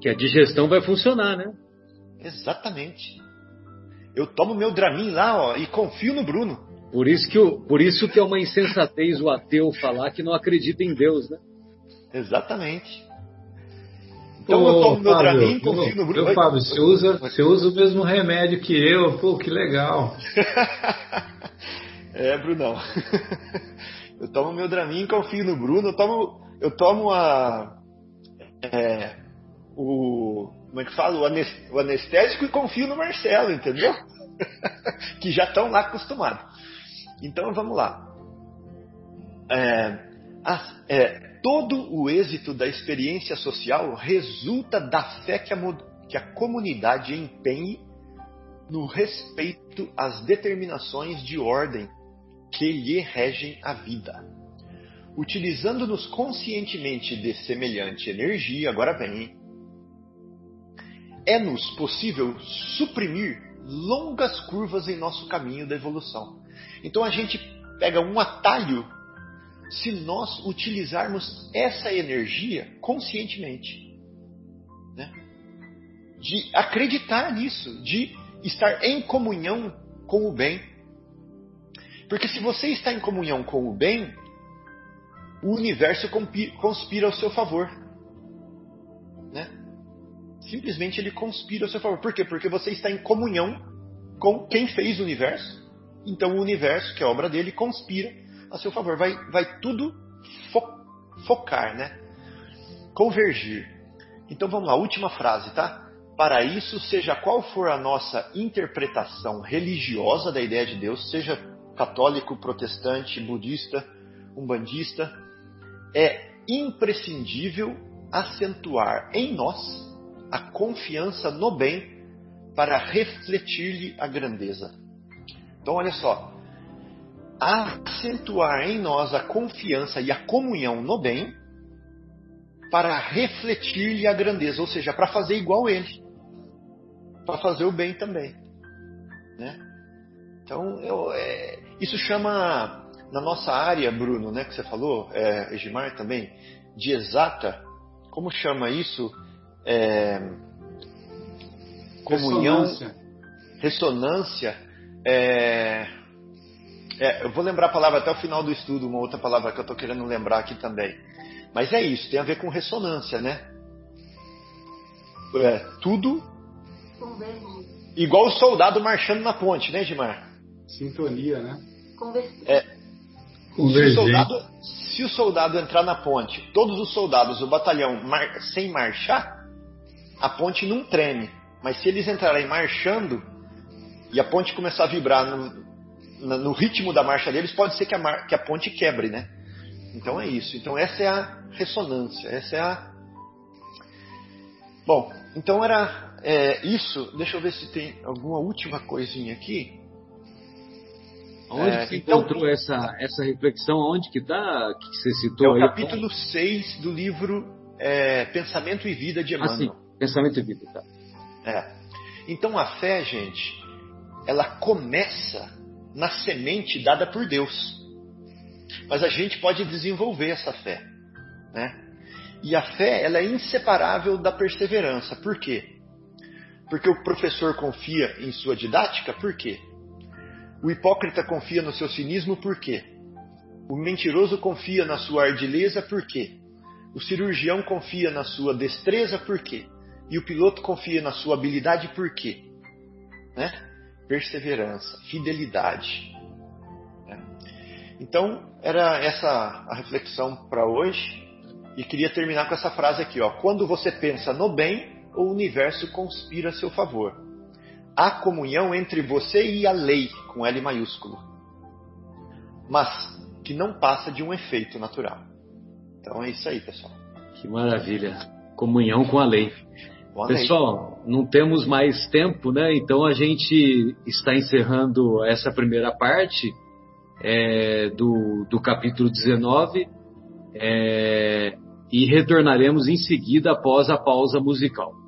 Que a digestão vai funcionar, né? Exatamente. Eu tomo meu Dramin lá ó, e confio no Bruno. Por isso, que o, por isso que é uma insensatez o ateu falar que não acredita em Deus, né? Exatamente. Então Ô, eu tomo meu Fábio, Dramin, confio no Bruno. Ô, Fábio, você usa, você usa o mesmo remédio que eu. Pô, que legal. é, Brunão. Eu tomo meu Dramin, confio no Bruno. Eu tomo, eu tomo a... É, o como é que fala? O anestésico e confio no Marcelo, entendeu? que já estão lá acostumados. Então vamos lá. É, a, é, todo o êxito da experiência social resulta da fé que a, que a comunidade empenhe no respeito às determinações de ordem que lhe regem a vida. Utilizando-nos conscientemente de semelhante energia, agora vem, é-nos possível suprimir longas curvas em nosso caminho da evolução. Então a gente pega um atalho se nós utilizarmos essa energia conscientemente. Né? De acreditar nisso, de estar em comunhão com o bem. Porque se você está em comunhão com o bem, o universo conspira ao seu favor. Né? simplesmente ele conspira a seu favor. Por quê? Porque você está em comunhão com quem fez o universo. Então o universo, que é obra dele, conspira a seu favor. Vai, vai tudo fo focar, né? Convergir. Então vamos lá, última frase, tá? Para isso, seja qual for a nossa interpretação religiosa da ideia de Deus, seja católico, protestante, budista, umbandista, é imprescindível acentuar em nós a confiança no bem para refletir-lhe a grandeza. Então, olha só. Acentuar em nós a confiança e a comunhão no bem para refletir-lhe a grandeza, ou seja, para fazer igual ele, para fazer o bem também. Né? Então, eu, é, isso chama, na nossa área, Bruno, né, que você falou, é, Egimar também, de exata, como chama isso? é, comunhão, ressonância, ressonância é, é, eu vou lembrar a palavra até o final do estudo, uma outra palavra que eu estou querendo lembrar aqui também. Mas é isso, tem a ver com ressonância, né? É, tudo igual o soldado marchando na ponte, né, Gilmar? Sintonia, né? É, se, o soldado, se o soldado entrar na ponte, todos os soldados, o batalhão, mar, sem marchar, a ponte não treme. Mas se eles entrarem marchando e a ponte começar a vibrar no, no ritmo da marcha deles, pode ser que a, mar, que a ponte quebre, né? Então é isso. Então essa é a ressonância. Essa é a. Bom, então era é, isso. Deixa eu ver se tem alguma última coisinha aqui. Onde é, você então, encontrou essa, essa reflexão? Onde que está? Que você citou é o aí? capítulo 6 do livro é, Pensamento e Vida de Emmanuel. Ah, Pensamento e vida, tá? É. Então a fé, gente, ela começa na semente dada por Deus. Mas a gente pode desenvolver essa fé, né? E a fé, ela é inseparável da perseverança. Por quê? Porque o professor confia em sua didática? Por quê? O hipócrita confia no seu cinismo? Por quê? O mentiroso confia na sua ardileza? Por quê? O cirurgião confia na sua destreza? Por quê? E o piloto confia na sua habilidade? Por quê? Né? Perseverança, fidelidade. Né? Então, era essa a reflexão para hoje. E queria terminar com essa frase aqui, ó. Quando você pensa no bem, o universo conspira a seu favor. Há comunhão entre você e a lei, com L maiúsculo. Mas que não passa de um efeito natural. Então é isso aí, pessoal. Que maravilha. Comunhão com a lei. Com a pessoal, lei. não temos mais tempo, né? Então a gente está encerrando essa primeira parte é, do, do capítulo 19. É, e retornaremos em seguida após a pausa musical.